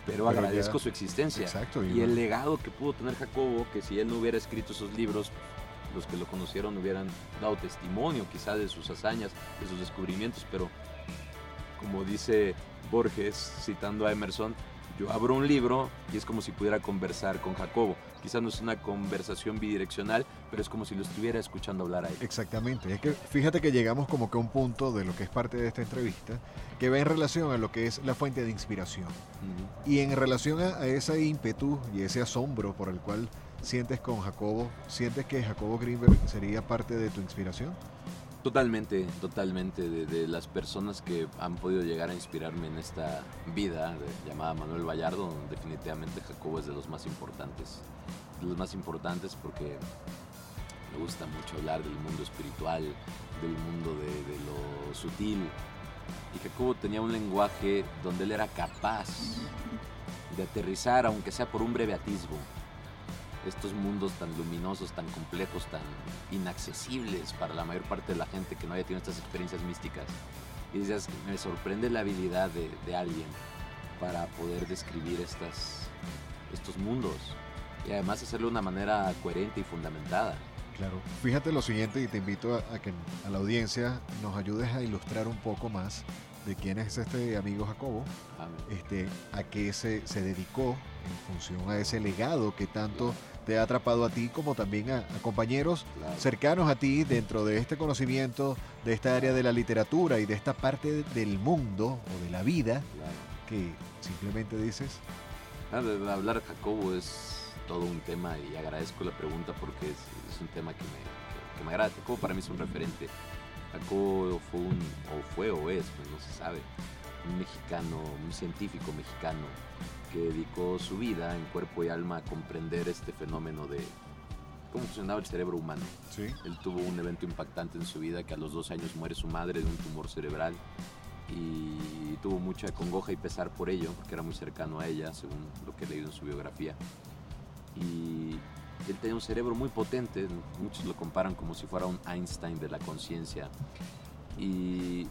Pero, agradezco su existencia. Exacto, y, y el legado que pudo tener Jacobo, que si él no hubiera escrito esos libros, los que lo conocieron hubieran dado testimonio quizá de sus hazañas, de sus descubrimientos, pero como dice Borges, citando a Emerson, yo abro un libro y es como si pudiera conversar con Jacobo. Quizás no es una conversación bidireccional, pero es como si lo estuviera escuchando hablar a él. Exactamente. Es que fíjate que llegamos como que a un punto de lo que es parte de esta entrevista que va en relación a lo que es la fuente de inspiración. Y en relación a, a ese ímpetu y ese asombro por el cual sientes con Jacobo? ¿Sientes que Jacobo Greenberg sería parte de tu inspiración? Totalmente, totalmente. De, las personas que han podido llegar a inspirarme en esta vida llamada Manuel Vallardo, definitivamente Jacobo es de los más importantes. De los más importantes porque me gusta mucho hablar del mundo espiritual, del mundo de, de lo sutil. Y Jacobo tenía un lenguaje donde él era capaz de aterrizar, aunque sea por un breve atisbo, estos mundos tan luminosos, tan complejos, tan inaccesibles para la mayor parte de la gente que no haya tenido estas experiencias místicas. Y dices, me sorprende la habilidad de, alguien para poder describir estas, estos mundos y además hacerlo de una manera coherente y fundamentada. Claro. Fíjate lo siguiente y te invito a, que a la audiencia nos ayudes a ilustrar un poco más de quién es este amigo Jacobo, este, a qué se, se dedicó en función a ese legado que tanto te ha atrapado a ti como también a, compañeros cercanos a ti dentro de este conocimiento, de esta área de la literatura y de esta parte del mundo o de la vida que simplemente dices. hablar Jacobo es todo un tema y agradezco la pregunta porque es, un tema que me, que, me agrada. Jacobo para mí es un referente. Jacobo fue un, o fue o es, pues no se sabe, un mexicano, un científico mexicano que dedicó su vida en cuerpo y alma a comprender este fenómeno de cómo funcionaba el cerebro humano. ¿Sí? Él tuvo un evento impactante en su vida que a los dos años muere su madre de un tumor cerebral y tuvo mucha congoja y pesar por ello, porque era muy cercano a ella, según lo que he leído en su biografía. Y él tenía un cerebro muy potente, muchos lo comparan como si fuera un Einstein de la conciencia. Y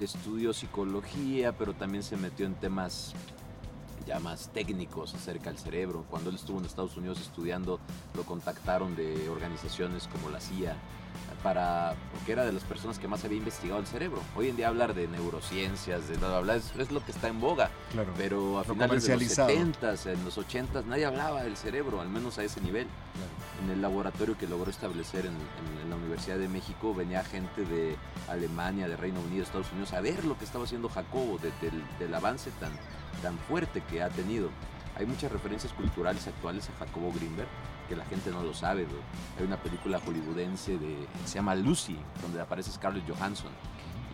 estudió psicología, pero también se metió en temas ya más técnicos acerca del cerebro. Cuando él estuvo en Estados Unidos estudiando, lo contactaron de organizaciones como la CIA para porque era de las personas que más había investigado el cerebro. Hoy en día hablar de neurociencias, de bla, bla, es, es lo que está en boga. Claro, pero a finales de los 70 en los 80 nadie hablaba del cerebro, al menos a ese nivel. En el laboratorio que logró establecer en, la Universidad de México venía gente de Alemania, de Reino Unido, Estados Unidos a ver lo que estaba haciendo Jacobo, del avance tan, tan fuerte que ha tenido. Hay muchas referencias culturales actuales a Jacobo Greenberg que la gente no lo sabe. Hay una película hollywoodense de, se llama Lucy, donde aparece Scarlett Johansson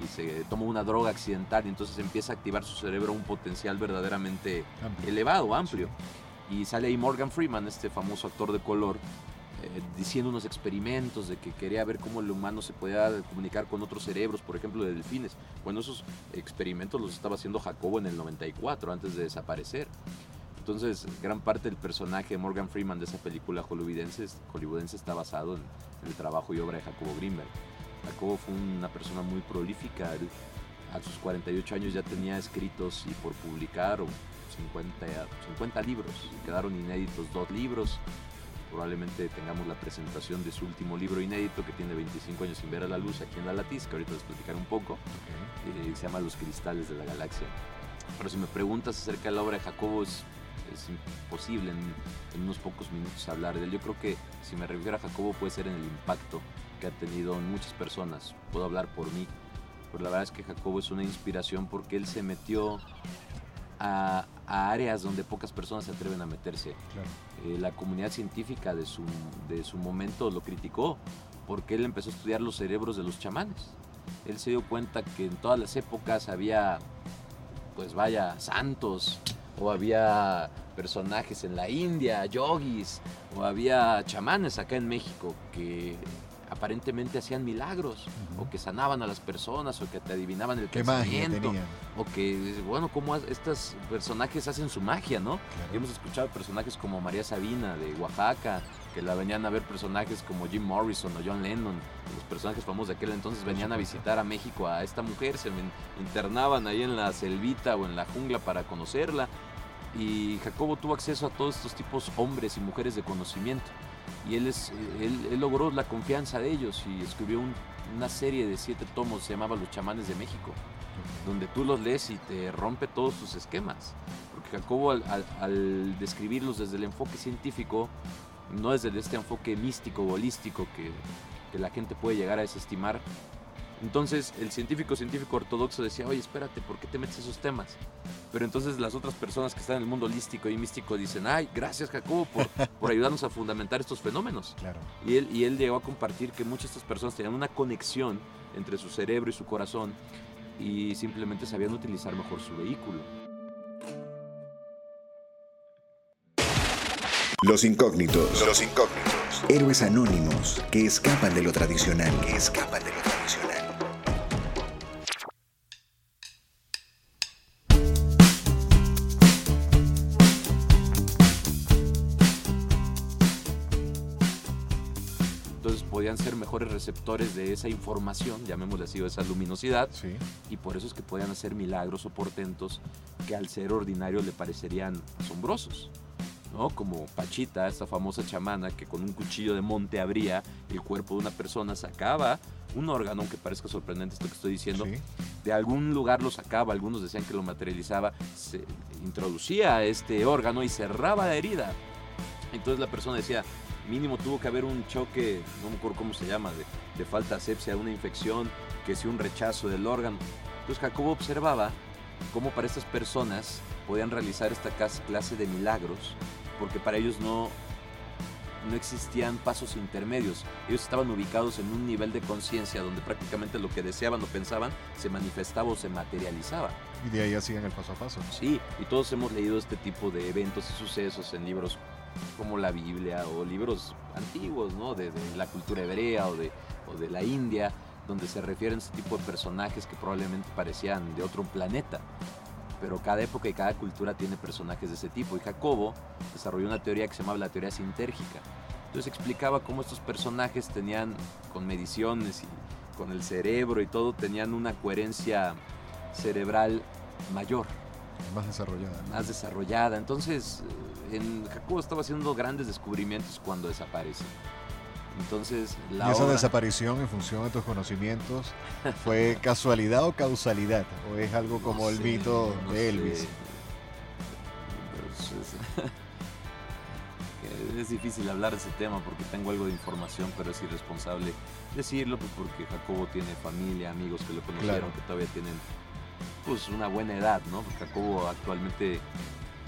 y se toma una droga accidental y entonces empieza a activar su cerebro un potencial verdaderamente elevado, amplio. Y sale ahí Morgan Freeman, este famoso actor de color, eh, diciendo unos experimentos de que quería ver cómo el humano se podía comunicar con otros cerebros, por ejemplo, de delfines. Bueno, esos experimentos los estaba haciendo Jacobo en el 94, antes de desaparecer. Entonces, gran parte del personaje de Morgan Freeman de esa película hollywoodense, hollywoodense está basado en, el trabajo y obra de Jacobo Greenberg. Jacobo fue una persona muy prolífica. a sus 48 años ya tenía escritos y por publicar 50, 50 libros. Quedaron inéditos dos libros. Probablemente tengamos la presentación de su último libro inédito que tiene 25 años sin ver a la luz aquí en la Latiz, que ahorita les platicaré un poco. Eh, se llama Los Cristales de la Galaxia. Pero si me preguntas acerca de la obra de Jacobo, es es imposible en, unos pocos minutos hablar de él. Yo creo que si me refiero a Jacobo puede ser en el impacto que ha tenido en muchas personas. Puedo hablar por mí, pero la verdad es que Jacobo es una inspiración porque él se metió a, áreas donde pocas personas se atreven a meterse. Eh, la comunidad científica de su, de su momento lo criticó porque él empezó a estudiar los cerebros de los chamanes. Él se dio cuenta que en todas las épocas había, pues vaya, santos, o había personajes en la India, yogis, o había chamanes acá en México que aparentemente hacían milagros, o que sanaban a las personas, o que te adivinaban el ¿Qué pensamiento, o que, bueno, como estos personajes hacen su magia, ¿no? hemos escuchado personajes como María Sabina de Oaxaca, que la venían a ver personajes como Jim Morrison o John Lennon, los personajes famosos de aquel entonces venían a visitar a México a esta mujer, se internaban ahí en la selvita o en la jungla para conocerla, y Jacobo tuvo acceso a todos estos tipos hombres y mujeres de conocimiento y él, es, él, logró la confianza de ellos y escribió una serie de siete tomos, se llamaba Los chamanes de México, donde tú los lees y te rompe todos tus esquemas, porque Jacobo al, describirlos desde el enfoque científico, no desde este enfoque místico, holístico que, que la gente puede llegar a desestimar, entonces el científico científico ortodoxo decía, oye, espérate, ¿por qué te metes esos temas? Pero entonces las otras personas que están en el mundo holístico y místico dicen, ay, gracias Jacobo por, por ayudarnos a fundamentar estos fenómenos. Claro. Y él, y él llegó a compartir que muchas de estas personas tenían una conexión entre su cerebro y su corazón y simplemente sabían utilizar mejor su vehículo. Los incógnitos. Los incógnitos. Héroes anónimos que escapan de lo tradicional. Que escapan de lo tradicional. ser mejores receptores de esa información, llamémosle así, esa luminosidad, y por eso es que podían hacer milagros o portentos que al ser ordinario le parecerían asombrosos. ¿No? Como Pachita, esta famosa chamana que con un cuchillo de monte abría el cuerpo de una persona, sacaba un órgano, aunque parezca sorprendente esto que estoy diciendo, de algún lugar lo sacaba, algunos decían que lo materializaba, se introducía este órgano y cerraba la herida. Entonces la persona decía, mínimo tuvo que haber un choque, no me acuerdo cómo se llama, de, falta de asepsia, una infección, que si un rechazo del órgano. Entonces Jacobo observaba cómo para estas personas podían realizar esta clase de milagros, porque para ellos no, no existían pasos intermedios. Ellos estaban ubicados en un nivel de conciencia donde prácticamente lo que deseaban o pensaban se manifestaba o se materializaba. Y de ahí hacían el paso a paso. Sí, y todos hemos leído este tipo de eventos y sucesos en libros como la Biblia o libros antiguos, ¿no? De, la cultura hebrea o de, o de la India, donde se refieren a este tipo de personajes que probablemente parecían de otro planeta. Pero cada época y cada cultura tiene personajes de ese tipo. Y Jacobo desarrolló una teoría que se llamaba la teoría sintérgica. Entonces explicaba cómo estos personajes tenían, con mediciones y con el cerebro y todo, tenían una coherencia cerebral mayor. Más desarrollada. Más desarrollada. Entonces, en Jacobo estaba haciendo grandes descubrimientos cuando desaparece. Entonces, la ¿Y esa desaparición en función de tus conocimientos fue casualidad o causalidad? ¿O es algo como el mito de Elvis? es difícil hablar de ese tema porque tengo algo de información, pero es irresponsable decirlo pues porque Jacobo tiene familia, amigos que lo conocieron, que todavía tienen pues una buena edad, ¿no? Jacobo actualmente,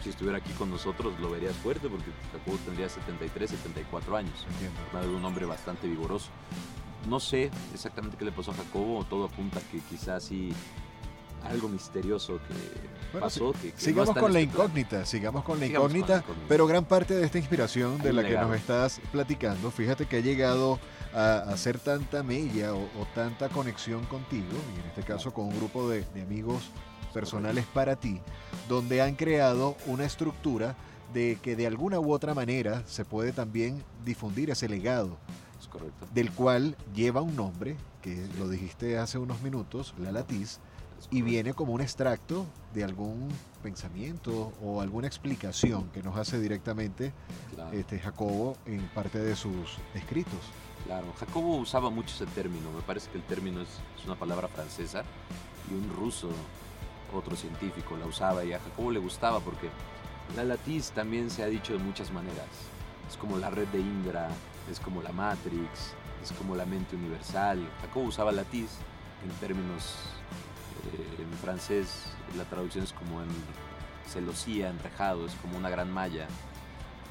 si estuviera aquí con nosotros, lo verías fuerte porque Jacobo tendría 73, 74 años. Entiendo. Un hombre bastante vigoroso. No sé exactamente qué le pasó a Jacobo, todo apunta que quizás sí algo misterioso que pasó. Que, sigamos con la incógnita, sigamos con la incógnita, pero gran parte de esta inspiración de la que nos estás platicando, fíjate que ha llegado a hacer tanta mella o, tanta conexión contigo, y en este caso con un grupo de, amigos personales para ti, donde han creado una estructura de que de alguna u otra manera se puede también difundir ese legado. Del cual lleva un nombre, que lo dijiste hace unos minutos, la Latiz, y viene como un extracto de algún pensamiento o alguna explicación que nos hace directamente este, Jacobo en parte de sus escritos. Claro, Jacobo usaba mucho ese término, me parece que el término es, una palabra francesa y un ruso, otro científico, la usaba y a Jacobo le gustaba porque la latiz también se ha dicho de muchas maneras. Es como la red de Indra, es como la Matrix, es como la mente universal. Jacobo usaba latiz en términos eh, en francés la traducción es como en celosía, enrejado, es como una gran malla.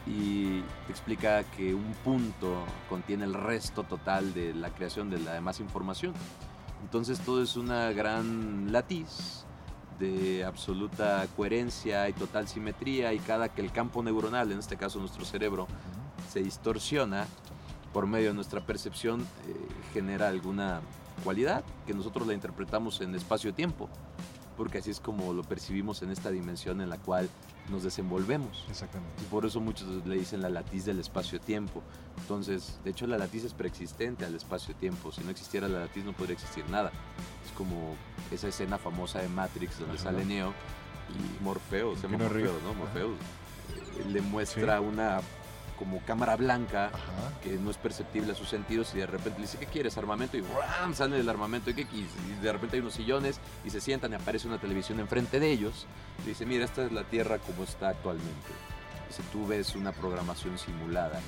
Y explica que un punto contiene el resto total de la creación de la demás información. Entonces todo es una gran latiz de absoluta coherencia y total simetría y cada que el campo neuronal, en este caso nuestro cerebro, se distorsiona por medio de nuestra percepción, eh, genera alguna cualidad que nosotros la interpretamos en espacio-tiempo, porque así es como lo percibimos en esta dimensión en la cual nos desenvolvemos. Exactamente. Y por eso muchos le dicen la latiz del espacio-tiempo. Entonces, de hecho, la latiz es preexistente al espacio-tiempo. Si no existiera la latiz, no podría existir nada. Como esa escena famosa de Matrix donde sale Neo y Morfeo, se llama Morfeo, ¿no? Morfeo le muestra una como cámara blanca que no es perceptible a sus sentidos y de repente le dice, ¿qué quieres? Armamento y ¡bram! sale del armamento y, ¿qué y de repente hay unos sillones y se sientan y aparece una televisión enfrente de ellos y dice, mira, esta es la Tierra como está actualmente. Dice, tú ves una programación simulada,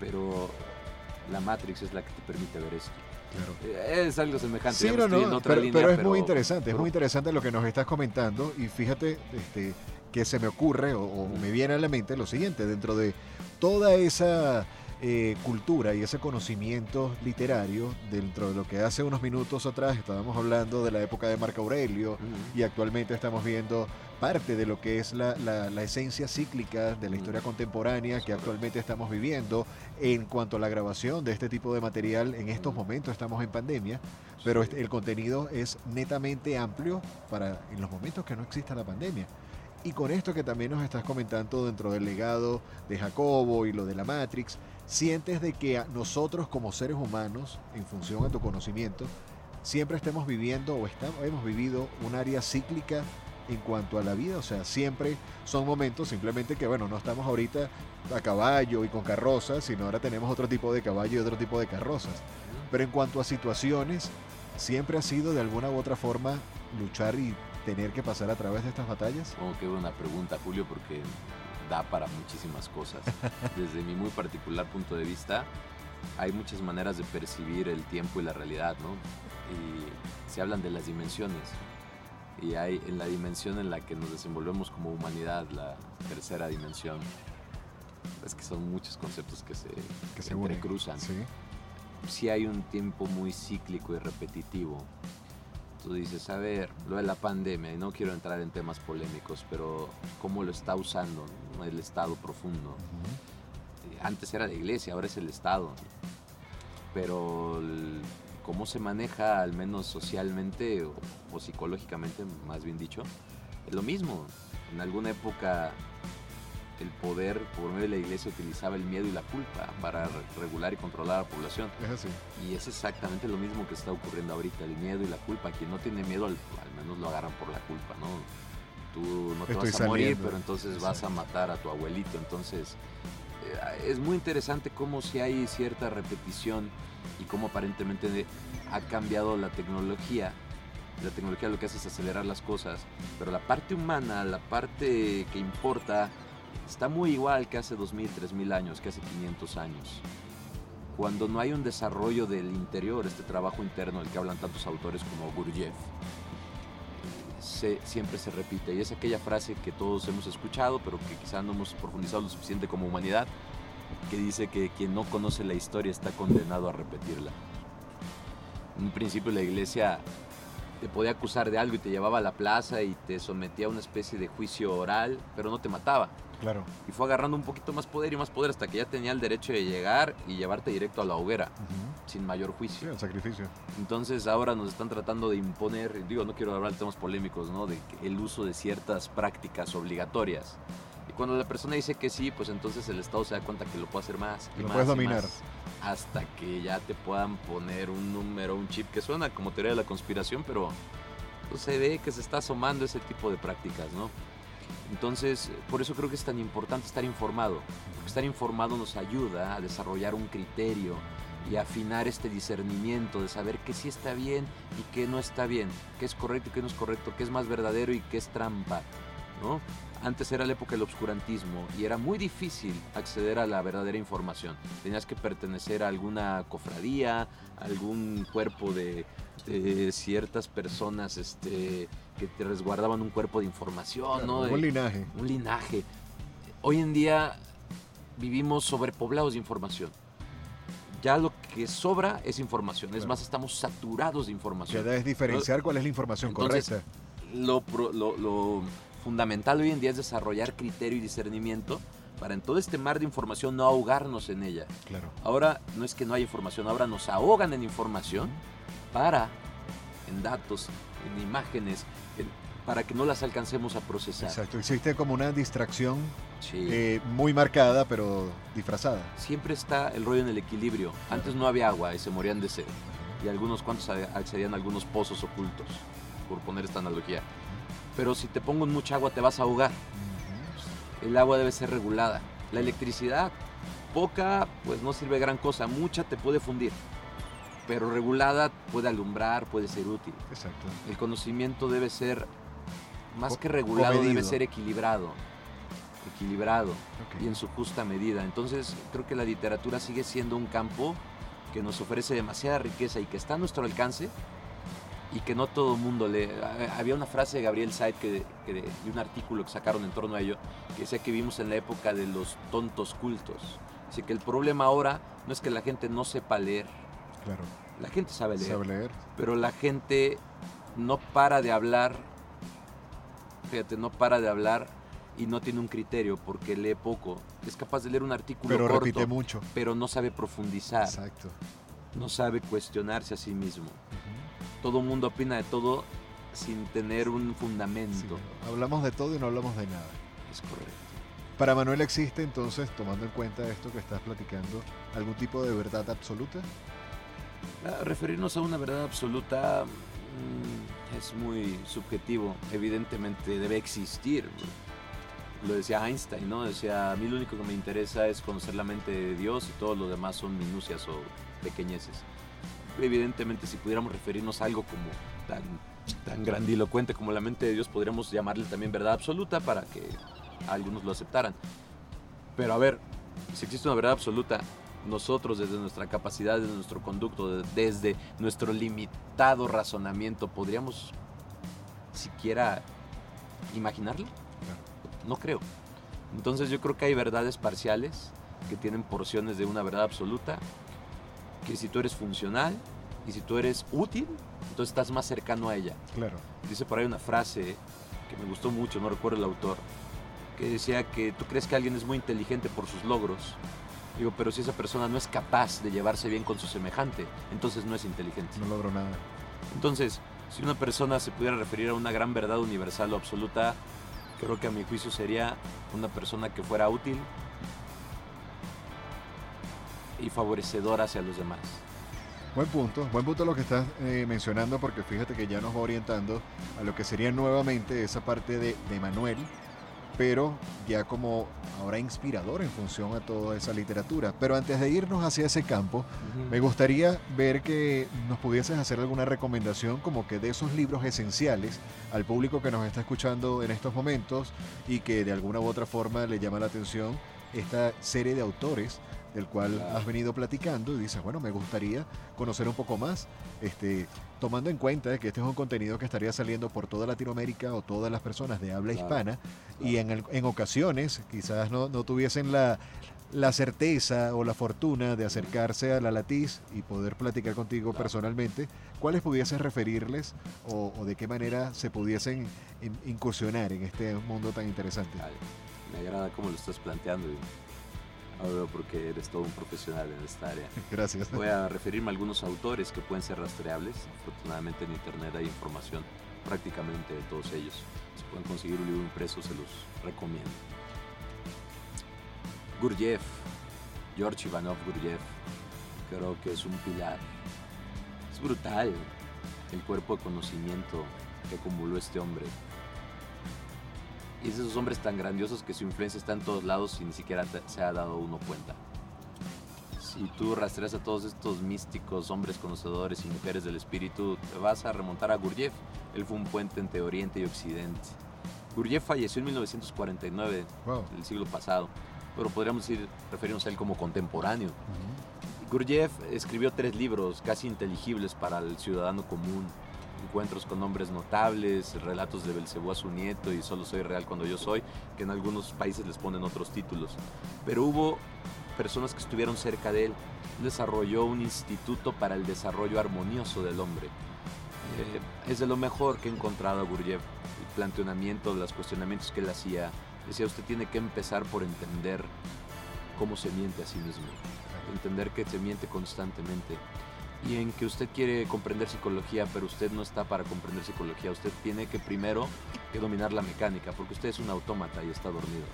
pero la Matrix es la que te permite ver esto. Eh, es algo semejante. Sí, no, no, pero, pero, es muy interesante, es muy interesante lo que nos estás comentando y fíjate este, que se me ocurre o, me viene a la mente lo siguiente, dentro de toda esa eh, cultura y ese conocimiento literario, dentro de lo que hace unos minutos atrás estábamos hablando de la época de Marco Aurelio y actualmente estamos viendo parte de lo que es la, esencia cíclica de la historia contemporánea que actualmente estamos viviendo en cuanto a la grabación de este tipo de material. En estos momentos estamos en pandemia, pero el contenido es netamente amplio para en los momentos que no exista la pandemia. Y con esto que también nos estás comentando dentro del legado de Jacobo y lo de la Matrix, sientes de que nosotros como seres humanos, en función a tu conocimiento, siempre estemos viviendo o estamos, hemos vivido un área cíclica en cuanto a la vida, o sea, siempre son momentos simplemente que, bueno, no estamos ahorita a caballo y con carrozas, sino ahora tenemos otro tipo de caballo y otro tipo de carrozas. Pero en cuanto a situaciones, siempre ha sido de alguna u otra forma luchar y tener que pasar a través de estas batallas? Como que una pregunta, Julio, porque da para muchísimas cosas. Desde mi muy particular punto de vista, hay muchas maneras de percibir el tiempo y la realidad, ¿no? Y se hablan de las dimensiones. Y hay en la dimensión en la que nos desenvolvemos como humanidad, la tercera dimensión, es que son muchos conceptos que se, que se cruzan. ¿sí? sí hay un tiempo muy cíclico y repetitivo tú dices, a ver, lo de la pandemia, y no quiero entrar en temas polémicos, pero cómo lo está usando el Estado profundo. Eh, antes era la iglesia, ahora es el Estado. Pero cómo se maneja, al menos socialmente o, psicológicamente, más bien dicho, es lo mismo. En alguna época el poder por medio de la iglesia utilizaba el miedo y la culpa para regular y controlar a la población. Es así. Y es exactamente lo mismo que está ocurriendo ahorita, el miedo y la culpa. Quien no tiene miedo, al, menos lo agarran por la culpa, ¿no? Tú no te vas a morir, pero entonces vas a matar a tu abuelito. Entonces, eh, es muy interesante cómo si hay cierta repetición y cómo aparentemente ha cambiado la tecnología. La tecnología lo que hace es acelerar las cosas, pero la parte humana, la parte que importa, está muy igual que hace 2000, 3000 años, que hace 500 años. Cuando no hay un desarrollo del interior, este trabajo interno del que hablan tantos autores como Gurdjieff, siempre se repite. Y es aquella frase que todos hemos escuchado, pero que quizá no hemos profundizado lo suficiente como humanidad, que dice que quien no conoce la historia está condenado a repetirla. En un principio la iglesia te podía acusar de algo y te llevaba a la plaza y te sometía a una especie de juicio oral, pero no te mataba. Claro. Y fue agarrando un poquito más poder y más poder hasta que ya tenía el derecho de llegar y llevarte directo a la hoguera, sin mayor juicio. Sí, el sacrificio. Entonces ahora nos están tratando de imponer, digo, no quiero hablar de temas polémicos, ¿no? De el uso de ciertas prácticas obligatorias. Cuando la persona dice que sí, pues entonces el Estado se da cuenta que lo puede hacer más. Y lo más puedes y dominar. más, hasta que ya te puedan poner un número, un chip que suena como teoría de la conspiración, pero pues, se ve que se está asomando ese tipo de prácticas, ¿no? Entonces, por eso creo que es tan importante estar informado. Porque estar informado nos ayuda a desarrollar un criterio y afinar este discernimiento de saber qué sí está bien y qué no está bien, qué es correcto y qué no es correcto, qué es más verdadero y qué es trampa, ¿no? Antes era la época del obscurantismo y era muy difícil acceder a la verdadera información. Tenías que pertenecer a alguna cofradía, a algún cuerpo de, de ciertas personas este, que te resguardaban un cuerpo de información, ¿no? un De- linaje. un linaje. Hoy en día vivimos sobrepoblados de información. Ya lo que sobra es información. Es más, estamos saturados de información. Queda es diferenciar cuál es la información Entonces, correcta. Lo, lo- lo fundamental hoy en día es desarrollar criterio y discernimiento para en todo este mar de información no ahogarnos en ella. Claro. Ahora no es que no haya información, ahora nos ahogan en información para, en datos, en imágenes, en- para que no las alcancemos a procesar. Exacto. Existe como una distracción Sí. eh, muy marcada, pero disfrazada. siempre está el rollo en el equilibrio. Antes no había agua y se morían de sed. Y algunos cuantos accedían a algunos pozos ocultos, por poner esta analogía. Pero si te pongo en mucha agua te vas a ahogar. El agua debe ser regulada. La electricidad, poca, pues no sirve gran cosa. Mucha te puede fundir. Pero regulada puede alumbrar, puede ser útil. Exacto. El conocimiento debe ser, más que regulado, debe ser equilibrado. Equilibrado y en su justa medida. Entonces creo que la literatura sigue siendo un campo que nos ofrece demasiada riqueza y que está a nuestro alcance y que no todo el mundo lee. Ah, Había una frase de Gabriel Said que, que de, un artículo que sacaron en torno a ello que decía que vivimos en la época de los tontos cultos. Así que el problema ahora no es que la gente no sepa leer, Claro. la gente sabe leer, Sabe leer. pero la gente no para de hablar, fíjate, no para de hablar y no tiene un criterio porque lee poco. Es capaz de leer un artículo Pero corto, repite mucho. pero no sabe profundizar, Exacto. no sabe cuestionarse a sí mismo. Todo el mundo opina de todo sin tener un Sí, fundamento. hablamos de todo y no hablamos de nada. Es correcto. Para Manuel existe entonces, tomando en cuenta esto que estás platicando, algún tipo de verdad absoluta. Ah, Referirnos a una verdad absoluta mm, es muy subjetivo. Evidentemente debe existir. Lo decía Einstein, ¿no? Decía, a mí lo único que me interesa es conocer la mente de Dios y todo lo demás son minucias o pequeñeces. Evidentemente si pudiéramos referirnos a algo como tan, tan grandilocuente como la mente de Dios, podríamos llamarle también verdad absoluta para que algunos lo aceptaran. Pero a ver, si existe una verdad absoluta, nosotros desde nuestra capacidad, desde nuestro conducto, de- desde nuestro limitado razonamiento, ¿podríamos siquiera imaginarlo? No creo. Entonces yo creo que hay verdades parciales que tienen porciones de una verdad absoluta, que si tú eres funcional y si tú eres útil, entonces estás más cercano a ella. Claro. Dice por ahí una frase que me gustó mucho, no recuerdo el autor, que decía que tú crees que alguien es muy inteligente por sus logros. Digo, pero si esa persona no es capaz de llevarse bien con su semejante, entonces no es inteligente. No logro nada. Entonces, si una persona se pudiera referir a una gran verdad universal o absoluta, creo que a mi juicio sería una persona que fuera útil y favorecedora hacia los demás. Buen punto, buen punto lo que estás eh, mencionando porque fíjate que ya nos va orientando a lo que sería nuevamente esa parte de, de Manuel pero ya como ahora inspirador en función a toda esa literatura. Pero antes de irnos hacia ese campo, me gustaría ver que nos pudieses hacer alguna recomendación como que de esos libros esenciales al público que nos está escuchando en estos momentos y que de alguna u otra forma le llama la atención esta serie de autores del cual has venido platicando y dices, bueno, me gustaría conocer un poco más, este, tomando en cuenta que este es un contenido que estaría saliendo por toda Latinoamérica o todas las personas de habla hispana y en, en, ocasiones quizás no, no tuviesen la, la certeza o la fortuna de acercarse a la Latiz y poder platicar contigo personalmente, ¿cuáles pudiesen referirles o, de qué manera se pudiesen incursionar en este mundo tan interesante? Me agrada cómo lo estás planteando porque eres todo un profesional en esta área. Gracias. Voy a referirme a algunos autores que pueden ser rastreables. Afortunadamente en internet hay información prácticamente de todos ellos. Si pueden conseguir un libro impreso, se los recomiendo. Gurdjieff, George Ivanov Gurdjieff, creo que es un pilar. Es brutal el cuerpo de conocimiento que acumuló este hombre y es de esos hombres tan grandiosos que su influencia está en todos lados y ni siquiera se ha dado uno cuenta. Si tú rastreas a todos estos místicos, hombres conocedores y mujeres del espíritu, te vas a remontar a Gurdjieff. Él fue un puente entre Oriente y Occidente. Gurdjieff falleció en 1949, del siglo pasado, pero podríamos decir, referirnos a él como contemporáneo. Gurdjieff escribió tres libros casi inteligibles para el ciudadano común encuentros con hombres notables, relatos de Belcebú a su nieto y solo soy real cuando yo soy, que en algunos países les ponen otros títulos. Pero hubo personas que estuvieron cerca de él. Desarrolló un instituto para el desarrollo armonioso del hombre. Eh, es de lo mejor que he encontrado a Gurdjieff. El planteamiento, los cuestionamientos que él hacía. Decía, usted tiene que empezar por entender cómo se miente a sí mismo. Entender que se miente constantemente y en que usted quiere comprender psicología, pero usted no está para comprender psicología. Usted tiene que primero que dominar la mecánica, porque usted es un autómata y está dormido.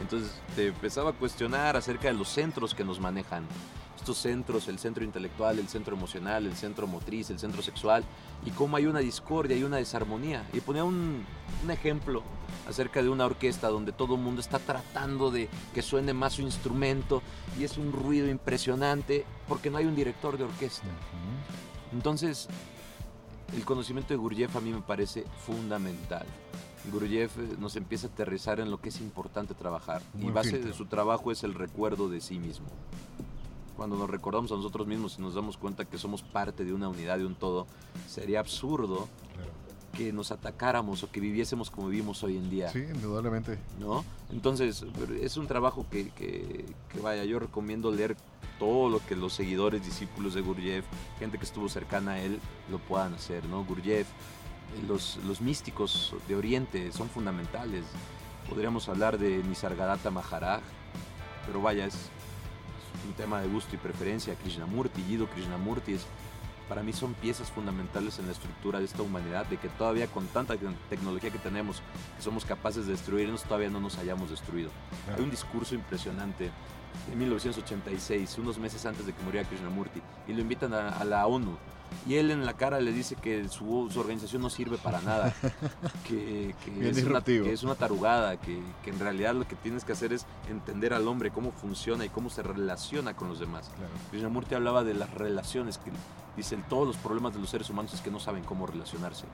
Entonces te empezaba a cuestionar acerca de los centros que nos manejan. Estos centros, el centro intelectual, el centro emocional, el centro motriz, el centro sexual, y cómo hay una discordia y una desarmonía. Y ponía un, un ejemplo acerca de una orquesta donde todo el mundo está tratando de que suene más su instrumento y es un ruido impresionante porque no hay un director de orquesta. Entonces, el conocimiento de Gurdjieff a mí me parece fundamental. Gurdjieff eh, nos empieza a aterrizar en lo que es importante trabajar y base de su trabajo es el recuerdo de sí mismo. Cuando nos recordamos a nosotros mismos y nos damos cuenta que somos parte de una unidad, de un todo, sería absurdo que nos atacáramos o que viviésemos como vivimos hoy en día. Sí, indudablemente. ¿No? Entonces, es un trabajo que, que, vaya, yo recomiendo leer todo lo que los seguidores, discípulos de Gurdjieff, gente que estuvo cercana a él, lo puedan hacer, ¿no? Gurdjieff, eh, los, los místicos de Oriente son fundamentales. Podríamos hablar de Nisargadatta Maharaj, pero vaya, es, un tema de gusto y preferencia. Krishnamurti, Yido Krishnamurti es para mí son piezas fundamentales en la estructura de esta humanidad, de que todavía con tanta tecnología que tenemos, que somos capaces de destruirnos, todavía no nos hayamos destruido. Hay un discurso impresionante de 1986, unos meses antes de que muriera Krishnamurti, y lo invitan a, la ONU. Y él en la cara le dice que su, organización no sirve para nada, que, es una, que, es una, tarugada, que, en realidad lo que tienes que hacer es entender al hombre, cómo funciona y cómo se relaciona con los demás. Krishnamurti hablaba de las relaciones, que dicen todos los problemas de los seres humanos es que no saben cómo relacionarse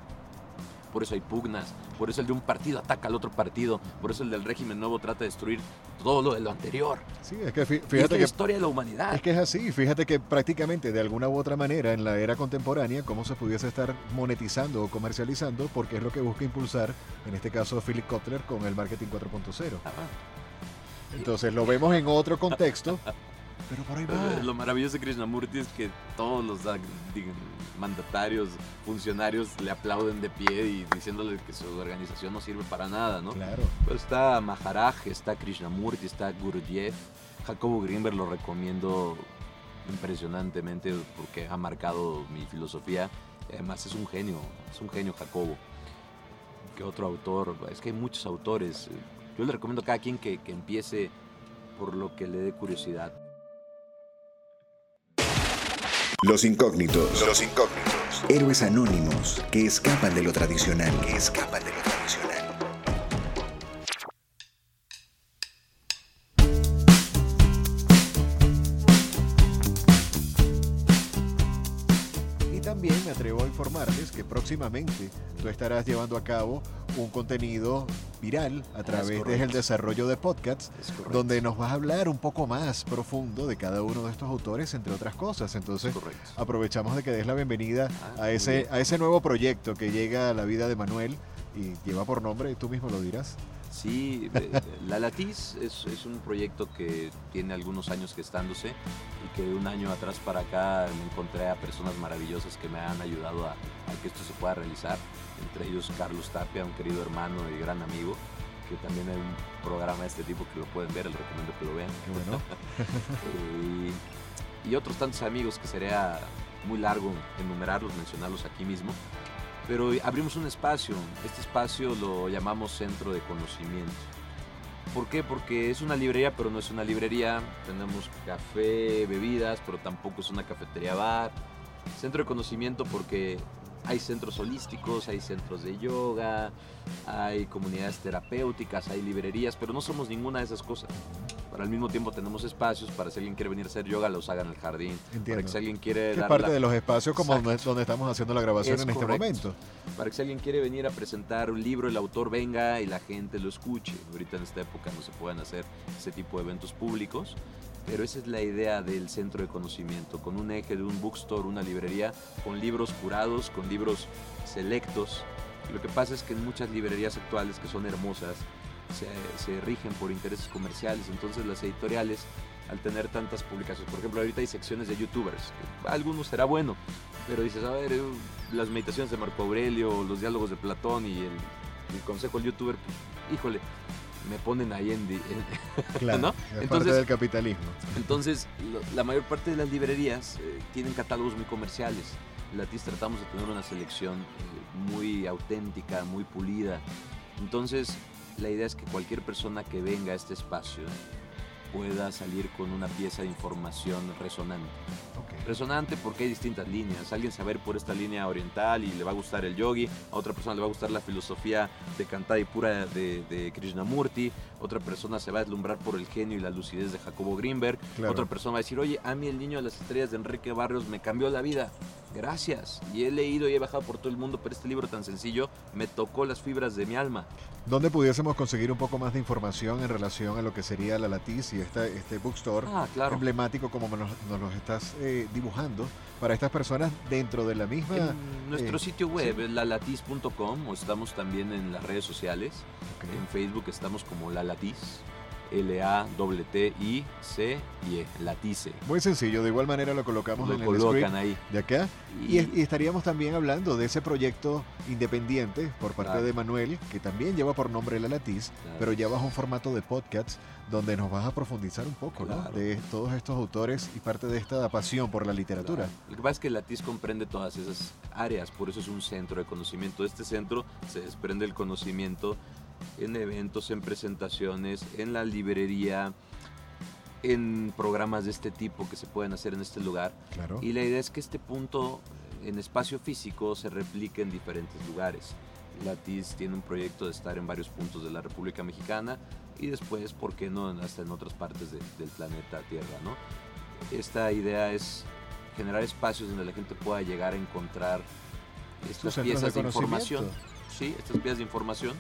por eso hay pugnas, por eso el de un partido ataca al otro partido, por eso el del régimen nuevo trata de destruir todo lo de lo anterior. Sí, es que fíjate es la historia de la humanidad. Es que es así, fíjate que prácticamente de alguna u otra manera en la era contemporánea, cómo se pudiese estar monetizando o comercializando, porque es lo que busca impulsar, en este caso Philip Kotler con el marketing 4.0. Entonces lo vemos en otro contexto, pero por ahí va. Lo maravilloso de Krishnamurti es que todos los mandatarios, funcionarios le aplauden de pie y diciéndole que su organización no sirve para nada, ¿no? Claro. Pero está Maharaj, está Krishnamurti, está Gurdjieff. Jacobo Greenberg lo recomiendo impresionantemente porque ha marcado mi filosofía. Además es un genio, es un genio Jacobo. ¿Qué otro autor? Es que hay muchos autores. Yo le recomiendo a cada quien que, que empiece por lo que le dé curiosidad. Los incógnitos. Los incógnitos. Héroes anónimos que escapan de lo tradicional. Que escapan de lo tradicional. Atrevo a informarles que próximamente tú estarás llevando a cabo un contenido viral a través del desarrollo de podcasts, donde nos vas a hablar un poco más profundo de cada uno de estos autores, entre otras cosas. Entonces, aprovechamos de que des la bienvenida ah, a, ese, a ese nuevo proyecto que llega a la vida de Manuel y lleva por nombre, tú mismo lo dirás. Sí, La Latiz es, es, un proyecto que tiene algunos años gestándose y que un año atrás para acá me encontré a personas maravillosas que me han ayudado a, que esto se pueda realizar, entre ellos Carlos Tapia, un querido hermano y gran amigo, que también hay un programa de este tipo que lo pueden ver, les recomiendo que lo vean. y, y otros tantos amigos que sería muy largo enumerarlos, mencionarlos aquí mismo pero abrimos un espacio. Este espacio lo llamamos Centro de Conocimiento. ¿Por qué? Porque es una librería, pero no es una librería. Tenemos café, bebidas, pero tampoco es una cafetería bar. Centro de conocimiento porque hay centros holísticos, hay centros de yoga, hay comunidades terapéuticas, hay librerías, pero no somos ninguna de esas cosas. Pero al mismo tiempo tenemos espacios para si alguien quiere venir a hacer yoga, los haga en el jardín. Para que si alguien quiere... Es parte de los espacios como donde, estamos haciendo la grabación en este momento. Para que si alguien quiere venir a presentar un libro, el autor venga y la gente lo escuche. Ahorita en esta época no se pueden hacer ese tipo de eventos públicos pero esa es la idea del centro de conocimiento, con un eje de un bookstore, una librería, con libros curados, con libros selectos. lo que pasa es que en muchas librerías actuales, que son hermosas, se, rigen por intereses comerciales, entonces las editoriales, al tener tantas publicaciones, por ejemplo, ahorita hay secciones de youtubers, algunos será bueno, pero dices, a ver, eh, las meditaciones de Marco Aurelio, los diálogos de Platón y el, el consejo del youtuber, pues, híjole, me ponen ahí en... claro, ¿no? entonces, del capitalismo. Entonces, la mayor parte de las librerías eh, tienen catálogos muy comerciales. Latis tratamos de tener una selección eh, muy auténtica, muy pulida. Entonces, la idea es que cualquier persona que venga a este espacio pueda salir con una pieza de información resonante. Resonante porque hay distintas líneas. Alguien se va a ver por esta línea oriental y le va a gustar el yogi, a otra persona le va a gustar la filosofía de cantada y pura de, de Krishnamurti, otra persona se va a deslumbrar por el genio y la lucidez de Jacobo Greenberg, otra persona va a decir, oye, a mí el niño de las estrellas de Enrique Barrios me cambió la vida. Gracias. Y he leído y he bajado por todo el mundo, pero este libro tan sencillo me tocó las fibras de mi alma. ¿Dónde pudiésemos conseguir un poco más de información en relación a lo que sería la Latiz y esta, este bookstore ah, emblemático como nos, nos lo estás eh, dibujando para estas personas dentro de la misma... En nuestro eh, sitio web es lalatiz.com o estamos también en las redes sociales. En Facebook estamos como La Latiz. L-A-T-T-I-C-I-E, Latice. Muy sencillo, de igual manera lo colocamos en el script ahí. de acá. Y, estaríamos también hablando de ese proyecto independiente por parte de Manuel, que también lleva por nombre La Latiz, pero ya bajo un formato de podcast donde nos vas a profundizar un poco de todos estos autores y parte de esta pasión por la literatura. Lo que pasa es que Latiz comprende todas esas áreas, por eso es un centro de conocimiento. De este centro se desprende el conocimiento en eventos, en presentaciones, en la librería, en programas de este tipo que se pueden hacer en este lugar. Y la idea es que este punto en espacio físico se replique en diferentes lugares. Latis tiene un proyecto de estar en varios puntos de la República Mexicana y después, ¿por qué no?, hasta en otras partes del planeta Tierra, ¿no? Esta idea es generar espacios donde la gente pueda llegar a encontrar estas piezas de información. Sí, estas piezas de información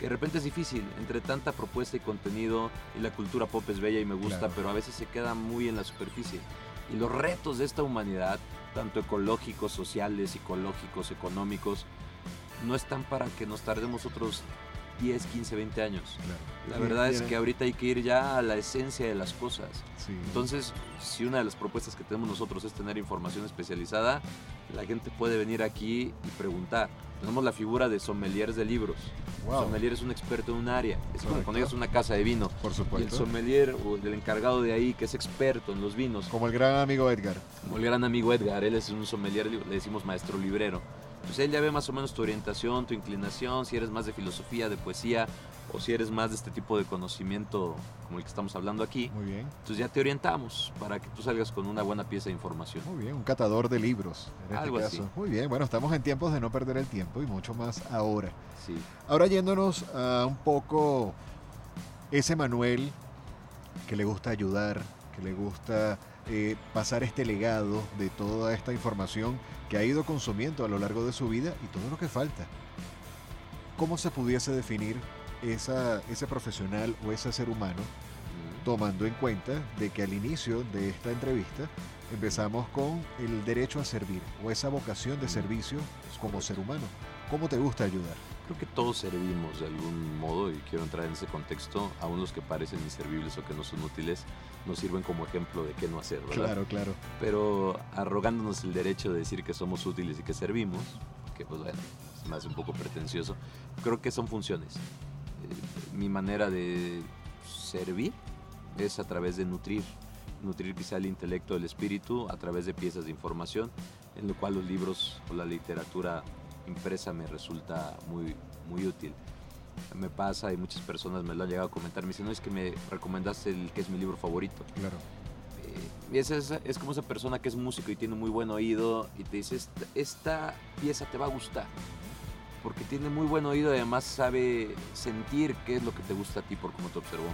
que de repente es difícil, entre tanta propuesta y contenido, y la cultura pop es bella y me gusta, pero a veces se queda muy en la superficie. Y los retos de esta humanidad, tanto ecológicos, sociales, psicológicos, económicos, no están para que nos tardemos otros 10, 15, 20 años. La verdad es que ahorita hay que ir ya a la esencia de las cosas. Entonces, si una de las propuestas que tenemos nosotros es tener información especializada, la gente puede venir aquí y preguntar. Tenemos la figura de sommeliers de libros. Wow. Sommelier es un experto en un área. Es como cuando llegas a una casa de vino. Por supuesto. Y el sommelier o el encargado de ahí, que es experto en los vinos. Como el gran amigo Edgar. Como el gran amigo Edgar. Él es un sommelier, le decimos maestro librero. Pues él ya ve más o menos tu orientación, tu inclinación, si eres más de filosofía, de poesía, o si eres más de este tipo de conocimiento como el que estamos hablando aquí. Muy bien. Entonces ya te orientamos para que tú salgas con una buena pieza de información. Muy bien, un catador de libros. En este Algo caso. Muy bien, bueno, estamos en tiempos de no perder el tiempo y mucho más ahora. Sí. Ahora yéndonos a un poco ese Manuel que le gusta ayudar, que le gusta eh, pasar este legado de toda esta información que ha ido consumiendo a lo largo de su vida y todo lo que falta. ¿Cómo se pudiese definir esa, ese profesional o ese ser humano tomando en cuenta de que al inicio de esta entrevista empezamos con el derecho a servir o esa vocación de servicio como ser humano. ¿Cómo te gusta ayudar? Creo que todos servimos de algún modo y quiero entrar en ese contexto. Aún los que parecen inservibles o que no son útiles nos sirven como ejemplo de qué no hacer, ¿verdad? Claro, claro. Pero arrogándonos el derecho de decir que somos útiles y que servimos, que pues bueno, es más un poco pretencioso, creo que son funciones. Eh, mi manera de servir es a través de nutrir, nutrir quizá el intelecto, el espíritu a través de piezas de información, en lo cual los libros o la literatura impresa me resulta muy, muy útil. Me pasa y muchas personas me lo han llegado a comentar, me dicen, no es que me recomendaste el que es mi libro favorito. Claro. Eh, y es, es, como esa persona que es músico y tiene muy buen oído y te dice, esta, esta pieza te va a gustar porque tiene muy buen oído y además sabe sentir qué es lo que te gusta a ti por cómo te observó.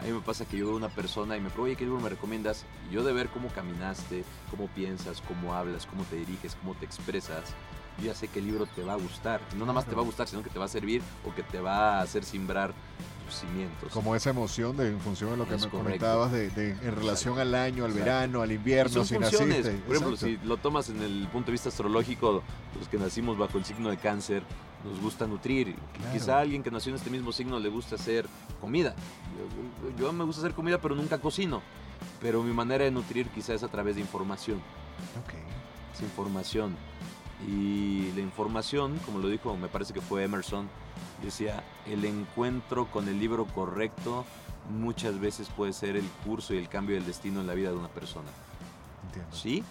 A mí me pasa que yo veo una persona y me pregunto, oye, ¿qué libro me recomiendas? Y yo de ver cómo caminaste, cómo piensas, cómo hablas, cómo te diriges, cómo te expresas, yo ya sé que el libro te va a gustar. No nada más te va a gustar, sino que te va a servir o que te va a hacer simbrar tus cimientos. Como esa emoción de, en función de lo que me comentabas de, en relación al año, al verano, al invierno, si funciones. Por ejemplo, si lo tomas en el punto de vista astrológico, los que nacimos bajo el signo de cáncer, nos gusta nutrir. Quizá a alguien que nació en este mismo signo le gusta hacer comida. Yo, me gusta hacer comida, pero nunca cocino. Pero mi manera de nutrir quizá es a través de información. Ok. Es información. Y la información, como lo dijo, me parece que fue Emerson, decía, el encuentro con el libro correcto muchas veces puede ser el curso y el cambio del destino en la vida de una persona. Entiendo. ¿Sí?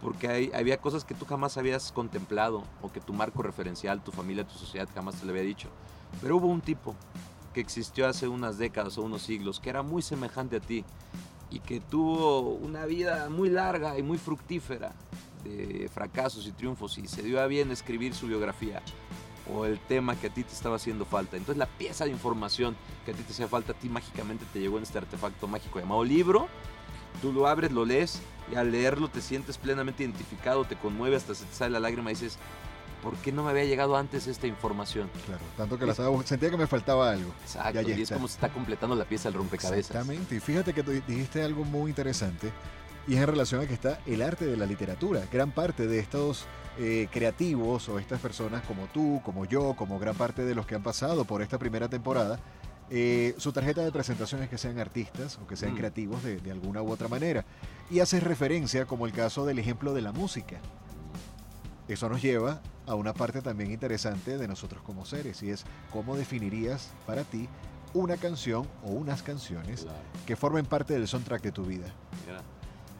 porque hay, había cosas que tú jamás habías contemplado o que tu marco referencial, tu familia, tu sociedad jamás te lo había dicho. Pero hubo un tipo que existió hace unas décadas o unos siglos que era muy semejante a ti y que tuvo una vida muy larga y muy fructífera de fracasos y triunfos y se dio a bien escribir su biografía o el tema que a ti te estaba haciendo falta. Entonces la pieza de información que a ti te hacía falta a ti mágicamente te llegó en este artefacto mágico llamado libro. Tú lo abres, lo lees y al leerlo te sientes plenamente identificado, te conmueve, hasta se te sale la lágrima y dices, ¿por qué no me había llegado antes esta información? Claro, tanto que la estaba, sentía que me faltaba algo. Exacto, y, es como se está completando la pieza del rompecabezas. Exactamente, y fíjate que dijiste algo muy interesante y es en relación a que está el arte de la literatura. Gran parte de estos eh, creativos o estas personas como tú, como yo, como gran parte de los que han pasado por esta primera temporada, eh, su tarjeta de presentación es que sean artistas o que sean mm. creativos de, alguna u otra manera. Y hace referencia como el caso del ejemplo de la música. Eso nos lleva a una parte también interesante de nosotros como seres y es cómo definirías para ti una canción o unas canciones que formen parte del soundtrack de tu vida. Mira,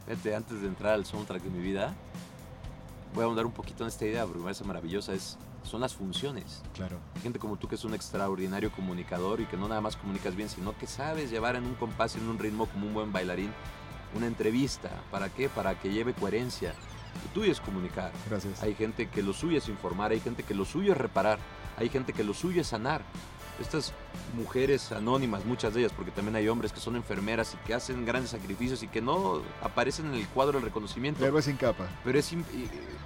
antes de entrar al soundtrack de mi vida, voy a ahondar un poquito en esta idea porque me parece maravillosa. Es son las funciones. Claro. Hay gente como tú que es un extraordinario comunicador y que no nada más comunicas bien, sino que sabes llevar en un compás, en un ritmo como un buen bailarín, una entrevista. ¿Para qué? Para que lleve coherencia. Lo tuyo es comunicar. Gracias. Hay gente que lo suyo es informar, hay gente que lo suyo es reparar, hay gente que lo suyo es sanar estas mujeres anónimas, muchas de ellas, porque también hay hombres que son enfermeras y que hacen grandes sacrificios y que no aparecen en el cuadro del reconocimiento. Pero sin capa. Pero es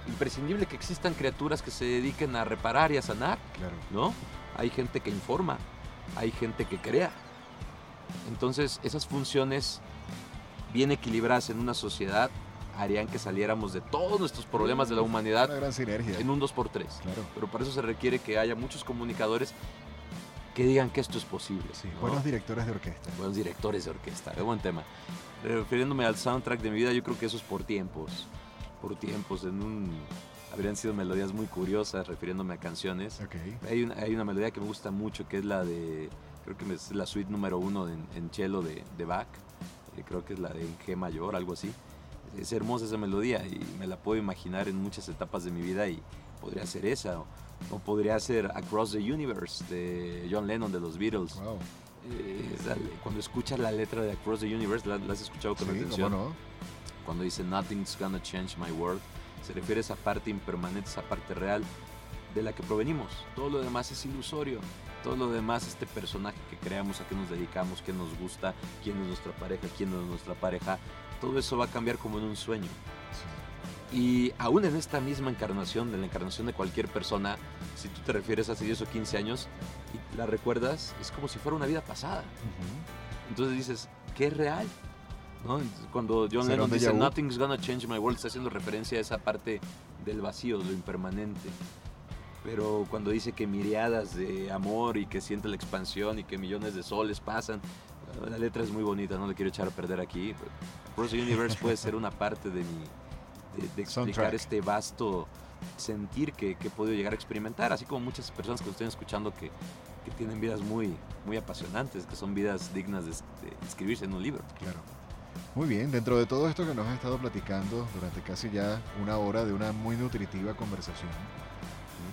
imprescindible que existan criaturas que se dediquen a reparar y a sanar. Claro. ¿No? Hay gente que informa, hay gente que crea. Entonces, esas funciones bien equilibradas en una sociedad harían que saliéramos de todos nuestros problemas de la humanidad una gran sinergia. en un 2x3. Claro. Pero para eso se requiere que haya muchos comunicadores que digan que esto es posible. Sí, buenos directores de orquesta. Buenos directores de orquesta, qué buen tema. Refiriéndome al soundtrack de mi vida, yo creo que eso es por tiempos. Por tiempos, en un... Habrían sido melodías muy curiosas refiriéndome a canciones. Okay. Hay, una, hay una melodía que me gusta mucho que es la de... Creo que es la suite número uno en, en cello de, de Bach. Eh, creo que es la de G mayor, algo así. Es hermosa esa melodía y me la puedo imaginar en muchas etapas de mi vida y podría ser esa o podría ser Across the Universe de John Lennon de los Beatles. Eh, cuando escuchas la letra de Across the Universe, ¿la, has escuchado con atención? Cuando dice Nothing's gonna change my world, se refiere a esa parte impermanente, esa parte real de la que provenimos. Todo lo demás es ilusorio. Todo lo demás, este personaje que creamos, a qué nos dedicamos, qué nos gusta, quién es nuestra pareja, quién no es nuestra pareja, todo eso va a cambiar como en un sueño. Y aún en esta misma encarnación, en la encarnación de cualquier persona, si tú te refieres a hace 10 o 15 años y la recuerdas, es como si fuera una vida pasada. Entonces dices, ¿qué es real? ¿No? Cuando John Lennon dice Nothing's gonna change my world, está haciendo referencia a esa parte del vacío, lo impermanente. Pero cuando dice que miriadas de amor y que siente la expansión y que millones de soles pasan, la letra es muy bonita, no le quiero echar a perder aquí. Cross Universe puede ser una parte de mi, de, explicar este vasto sentir que, que, he podido llegar a experimentar, así como muchas personas que estén escuchando que, que tienen vidas muy, muy apasionantes, que son vidas dignas de, escribirse en un libro. Claro. Muy bien, dentro de todo esto que nos has estado platicando durante casi ya una hora de una muy nutritiva conversación,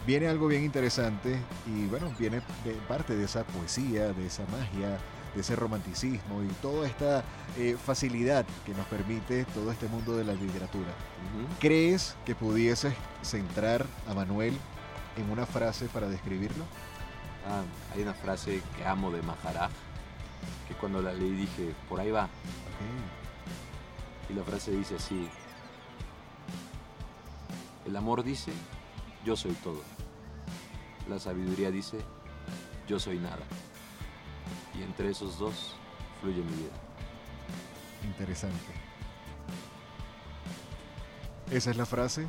viene algo bien interesante y bueno, viene de parte de esa poesía, de esa magia, de ese romanticismo y toda esta eh, facilidad que nos permite todo este mundo de la literatura. ¿Crees que pudieses centrar a Manuel en una frase para describirlo? Ah, hay una frase que amo de Maharaj, que cuando la leí dije, por ahí va. Y la frase dice así, el amor dice, yo soy todo. La sabiduría dice, yo soy nada y entre esos dos fluye mi vida. Interesante. Esa es la frase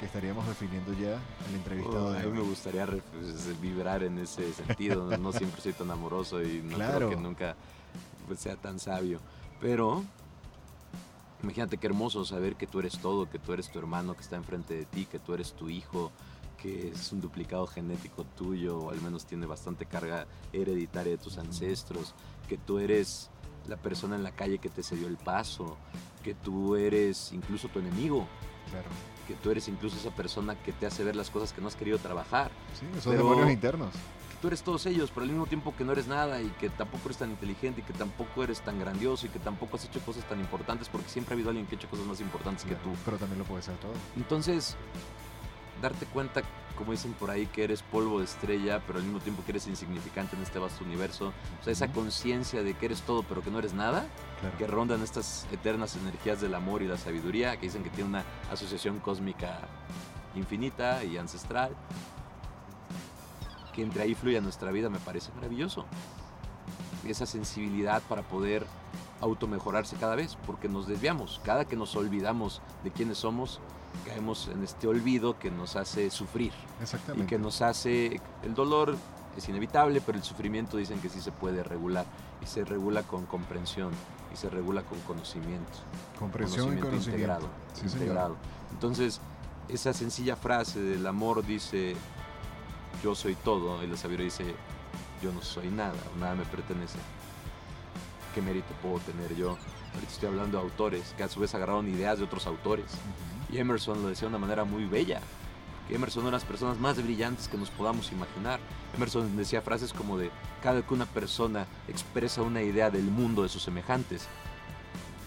que estaríamos definiendo ya en la entrevista oh, A mí me gustaría pues, vibrar en ese sentido. no, siempre soy tan amoroso y no creo que nunca pues, sea tan sabio. Pero imagínate qué hermoso saber que tú eres todo, que tú eres tu hermano que está enfrente de ti, que tú eres tu hijo, que es un duplicado genético tuyo, o al menos tiene bastante carga hereditaria de tus ancestros, que tú eres la persona en la calle que te cedió el paso, que tú eres incluso tu enemigo. Claro. Que tú eres incluso esa persona que te hace ver las cosas que no has querido trabajar. Sí, esos demonios internos. Que tú eres todos ellos, pero al mismo tiempo que no eres nada y que tampoco eres tan inteligente y que tampoco eres tan grandioso y que tampoco has hecho cosas tan importantes porque siempre ha habido alguien que ha hecho cosas más importantes que tú. Pero también lo puedes hacer todo. Entonces, darte cuenta, como dicen por ahí, que eres polvo de estrella, pero al mismo tiempo que eres insignificante en este vasto universo. O sea, esa conciencia de que eres todo, pero que no eres nada, que rondan estas eternas energías del amor y la sabiduría, que dicen que tiene una asociación cósmica infinita y ancestral. Que entre ahí fluya nuestra vida me parece maravilloso. Esa sensibilidad para poder automejorarse cada vez, porque nos desviamos. Cada que nos olvidamos de quiénes somos, caemos en este olvido que nos hace sufrir. Exactamente. Y que nos hace, el dolor es inevitable, pero el sufrimiento dicen que sí se puede regular. Y se regula con comprensión, y se regula con conocimiento. Comprensión y conocimiento. Integrado. integrado. Entonces, esa sencilla frase del amor dice, yo soy todo, y la sabiduría dice, yo no soy nada, nada me pertenece. ¿Qué mérito puedo tener yo? Ahorita estoy hablando de autores que a su vez agarraron ideas de otros autores. Y Emerson lo decía de una manera muy bella. Que Emerson era las personas más brillantes que nos podamos imaginar. Emerson decía frases como de, cada que una persona expresa una idea del mundo de sus semejantes,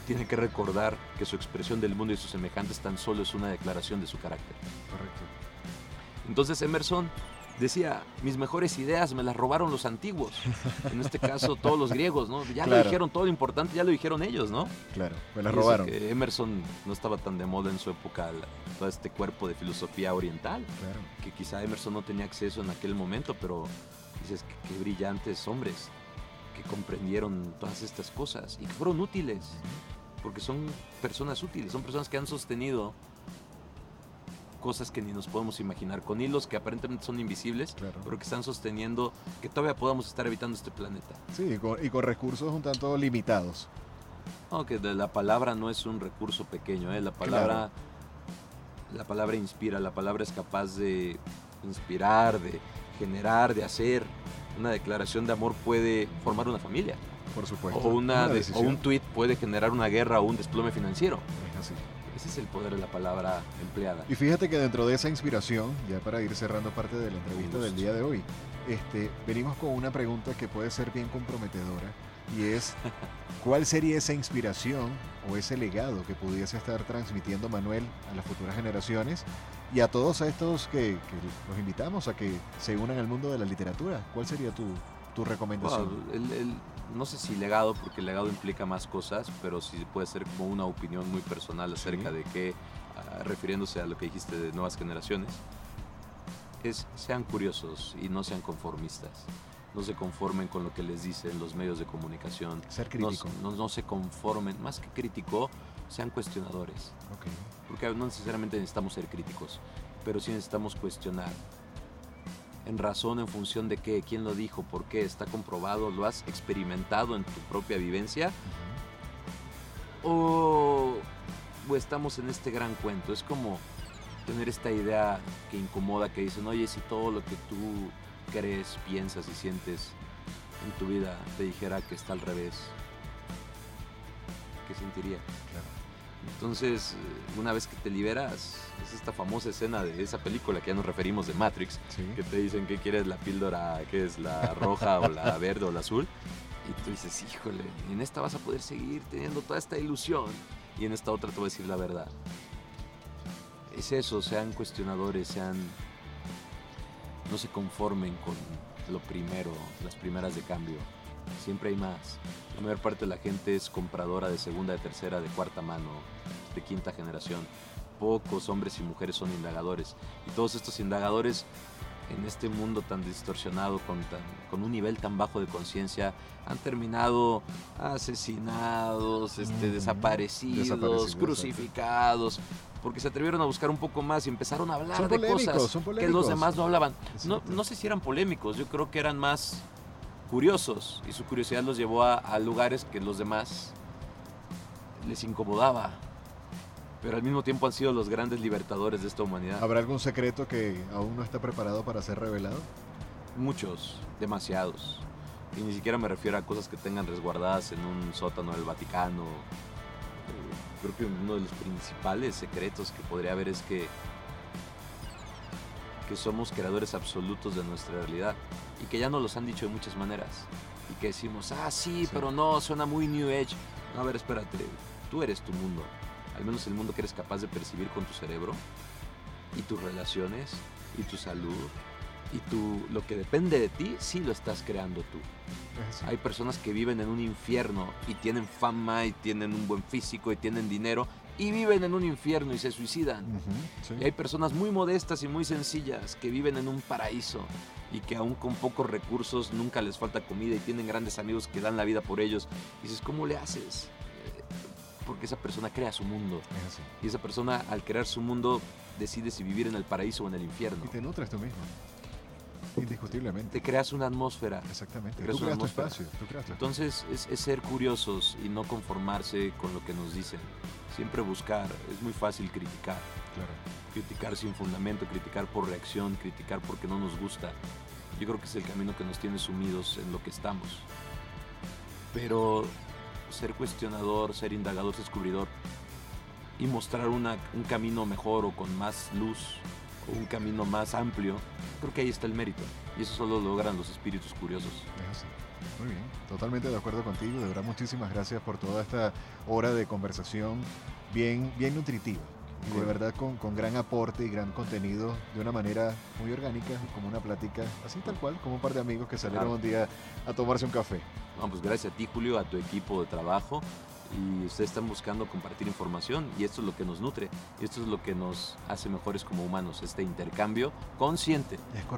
tiene que recordar que su expresión del mundo y sus semejantes tan solo es una declaración de su carácter. Correcto. Entonces Emerson decía, mis mejores ideas me las robaron los antiguos. En este caso, todos los griegos, ¿no? Ya lo dijeron, todo lo importante ya lo dijeron ellos, ¿no? Claro, me las robaron. Emerson no estaba tan de moda en su época, todo este cuerpo de filosofía oriental. Claro. Que quizá Emerson no tenía acceso en aquel momento, pero dices, qué brillantes hombres que comprendieron todas estas cosas y que fueron útiles. Porque son personas útiles, son personas que han sostenido cosas que ni nos podemos imaginar, con hilos que aparentemente son invisibles, pero que están sosteniendo que todavía podamos estar habitando este planeta. Sí, y con, recursos un tanto limitados. Aunque la palabra no es un recurso pequeño, ¿eh? la palabra... La palabra inspira, la palabra es capaz de inspirar, de generar, de hacer. Una declaración de amor puede formar una familia. Por supuesto. O, una, o un tweet puede generar una guerra o un desplome financiero. Es así. Ese es el poder de la palabra empleada. Y fíjate que dentro de esa inspiración, ya para ir cerrando parte de la entrevista del día de hoy, este, venimos con una pregunta que puede ser bien comprometedora y es ¿cuál sería esa inspiración o ese legado que pudiese estar transmitiendo Manuel a las futuras generaciones y a todos estos que, los invitamos a que se unan al mundo de la literatura? ¿Cuál sería tu, tu recomendación? No sé si legado, porque el legado implica más cosas, pero sí puede ser como una opinión muy personal acerca de que, ah, refiriéndose a lo que dijiste de nuevas generaciones, es sean curiosos y no sean conformistas. No se conformen con lo que les dicen los medios de comunicación. Ser crítico. No, no, se conformen, más que crítico, sean cuestionadores. Porque no necesariamente necesitamos ser críticos, pero sí necesitamos cuestionar en razón, en función de qué, quién lo dijo, por qué, está comprobado, lo has experimentado en tu propia vivencia, o, estamos en este gran cuento. Es como tener esta idea que incomoda, que dicen, oye, si todo lo que tú crees, piensas y sientes en tu vida te dijera que está al revés, ¿qué sentiría? Entonces, eh, una vez que te liberas, es esta famosa escena de esa película que ya nos referimos de Matrix, que te dicen que quieres la píldora, que es la roja o la verde o la azul. Y tú dices, híjole, en esta vas a poder seguir teniendo toda esta ilusión. Y en esta otra te voy a decir la verdad. Es eso, sean cuestionadores, sean... No se conformen con lo primero, las primeras de cambio. Siempre hay más. La mayor parte de la gente es compradora de segunda, de tercera, de cuarta mano, de quinta generación. Pocos hombres y mujeres son indagadores. Y todos estos indagadores en este mundo tan distorsionado, con, con un nivel tan bajo de conciencia, han terminado asesinados, este, desaparecidos, crucificados, porque se atrevieron a buscar un poco más y empezaron a hablar de cosas que los demás no hablaban. No, no sé si eran polémicos, yo creo que eran más curiosos y su curiosidad los llevó a, lugares que los demás les incomodaba. Pero al mismo tiempo han sido los grandes libertadores de esta humanidad. ¿Habrá algún secreto que aún no está preparado para ser revelado? Muchos, demasiados. Y ni siquiera me refiero a cosas que tengan resguardadas en un sótano del Vaticano. Eh, creo que uno de los principales secretos que podría haber es que que somos creadores absolutos de nuestra realidad y que ya nos los han dicho de muchas maneras y que decimos, ah, sí, pero no, suena muy New Age. No, a ver, espérate, tú eres tu mundo, al menos el mundo que eres capaz de percibir con tu cerebro y tus relaciones y tu salud y tu, lo que depende de ti, sí lo estás creando tú. Hay personas que viven en un infierno y tienen fama y tienen un buen físico y tienen dinero y viven en un infierno y se suicidan. Y hay personas muy modestas y muy sencillas que viven en un paraíso y que aún con pocos recursos nunca les falta comida y tienen grandes amigos que dan la vida por ellos. Y dices, ¿cómo le haces? Eh, porque esa persona crea su mundo. Y esa persona al crear su mundo decide si vivir en el paraíso o en el infierno. Y te nutres tú mismo. Indiscutiblemente. Te creas una atmósfera. Exactamente. Creas tú creas tu espacio. Entonces es, ser curiosos y no conformarse con lo que nos dicen. Siempre buscar. Es muy fácil criticar. Claro. Criticar sin fundamento, criticar por reacción, criticar porque no nos gusta. Yo creo que es el camino que nos tiene sumidos en lo que estamos. Pero ser cuestionador, ser indagador, descubridor y mostrar una, un camino mejor o con más luz un camino más amplio, creo que ahí está el mérito. Y eso solo logran los espíritus curiosos. Muy bien, totalmente de acuerdo contigo. De verdad, muchísimas gracias por toda esta hora de conversación bien, bien nutritiva. Y de verdad con, con, gran aporte y gran contenido de una manera muy orgánica, como una plática así tal cual, como un par de amigos que salieron un día a tomarse un café. Vamos, pues gracias a ti Julio, a tu equipo de trabajo y ustedes están buscando compartir información y esto es lo que nos nutre y esto es lo que nos hace mejores como humanos, este intercambio consciente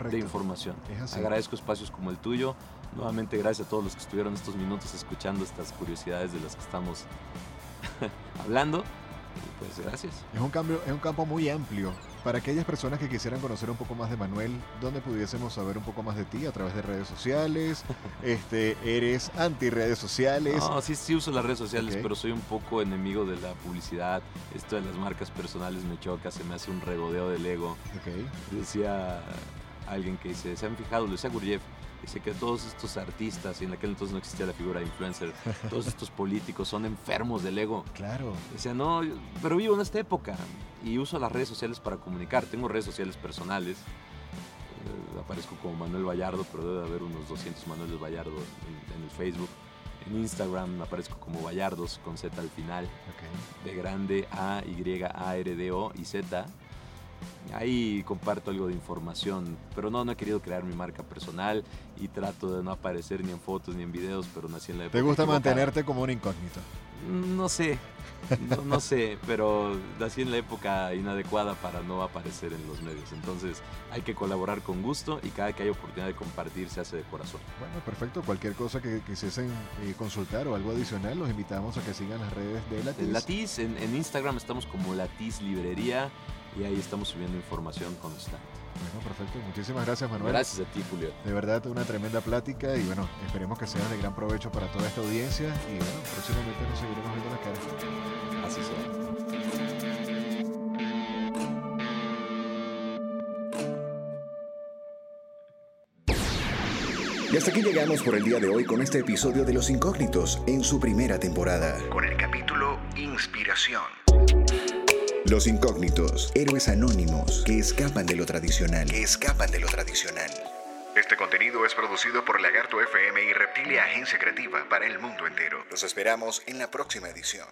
de información. Agradezco espacios como el tuyo. Nuevamente gracias a todos los que estuvieron estos minutos escuchando estas curiosidades de las que estamos hablando. pues gracias. Es un, cambio, es un campo muy amplio para aquellas personas que quisieran conocer un poco más de Manuel, ¿dónde pudiésemos saber un poco más de ti? ¿A través de redes sociales? este, ¿Eres anti redes sociales? No, sí, sí uso las redes sociales, pero soy un poco enemigo de la publicidad. Esto de las marcas personales me choca, se me hace un regodeo del ego. Okay. Decía alguien que dice, ¿se han fijado? Decía Gurjev, Dice que todos estos artistas, y en aquel entonces no existía la figura de influencer, todos estos políticos son enfermos del ego. Claro. Dice, no, pero vivo en esta época y uso las redes sociales para comunicar. Tengo redes sociales personales. Eh, aparezco como Manuel Vallardo, pero debe haber unos 200 Manuel Vallardo en, el Facebook. En Instagram aparezco como Vallardos con Z al final. De grande A, Y, A, R, D, O y Z. ahí comparto algo de información, pero no, no he querido crear mi marca personal y trato de no aparecer ni en fotos ni en videos, pero nací en la época. ¿Te gusta mantenerte como un incógnito? No sé, no, sé, pero nací en la época inadecuada para no aparecer en los medios. Entonces hay que colaborar con gusto y cada que hay oportunidad de compartir se hace de corazón. Bueno, perfecto. Cualquier cosa que quisiesen eh, consultar o algo adicional, los invitamos a que sigan las redes de Latiz. Latiz, en, en Instagram estamos como Latiz Librería y ahí estamos subiendo información constante. Bueno, perfecto. Muchísimas gracias, Manuel. Gracias a ti, Julio. De verdad, una tremenda plática y bueno, esperemos que sea de gran provecho para toda esta audiencia y bueno, próximamente nos seguiremos viendo la cara. Así sea. Y hasta aquí llegamos por el día de hoy con este episodio de Los Incógnitos en su primera temporada. Con el capítulo Inspiración. Los incógnitos, héroes anónimos que escapan de lo tradicional, que escapan de lo tradicional. Este contenido es producido por Lagarto FM y Reptilia Agencia Creativa para el mundo entero. Los esperamos en la próxima edición.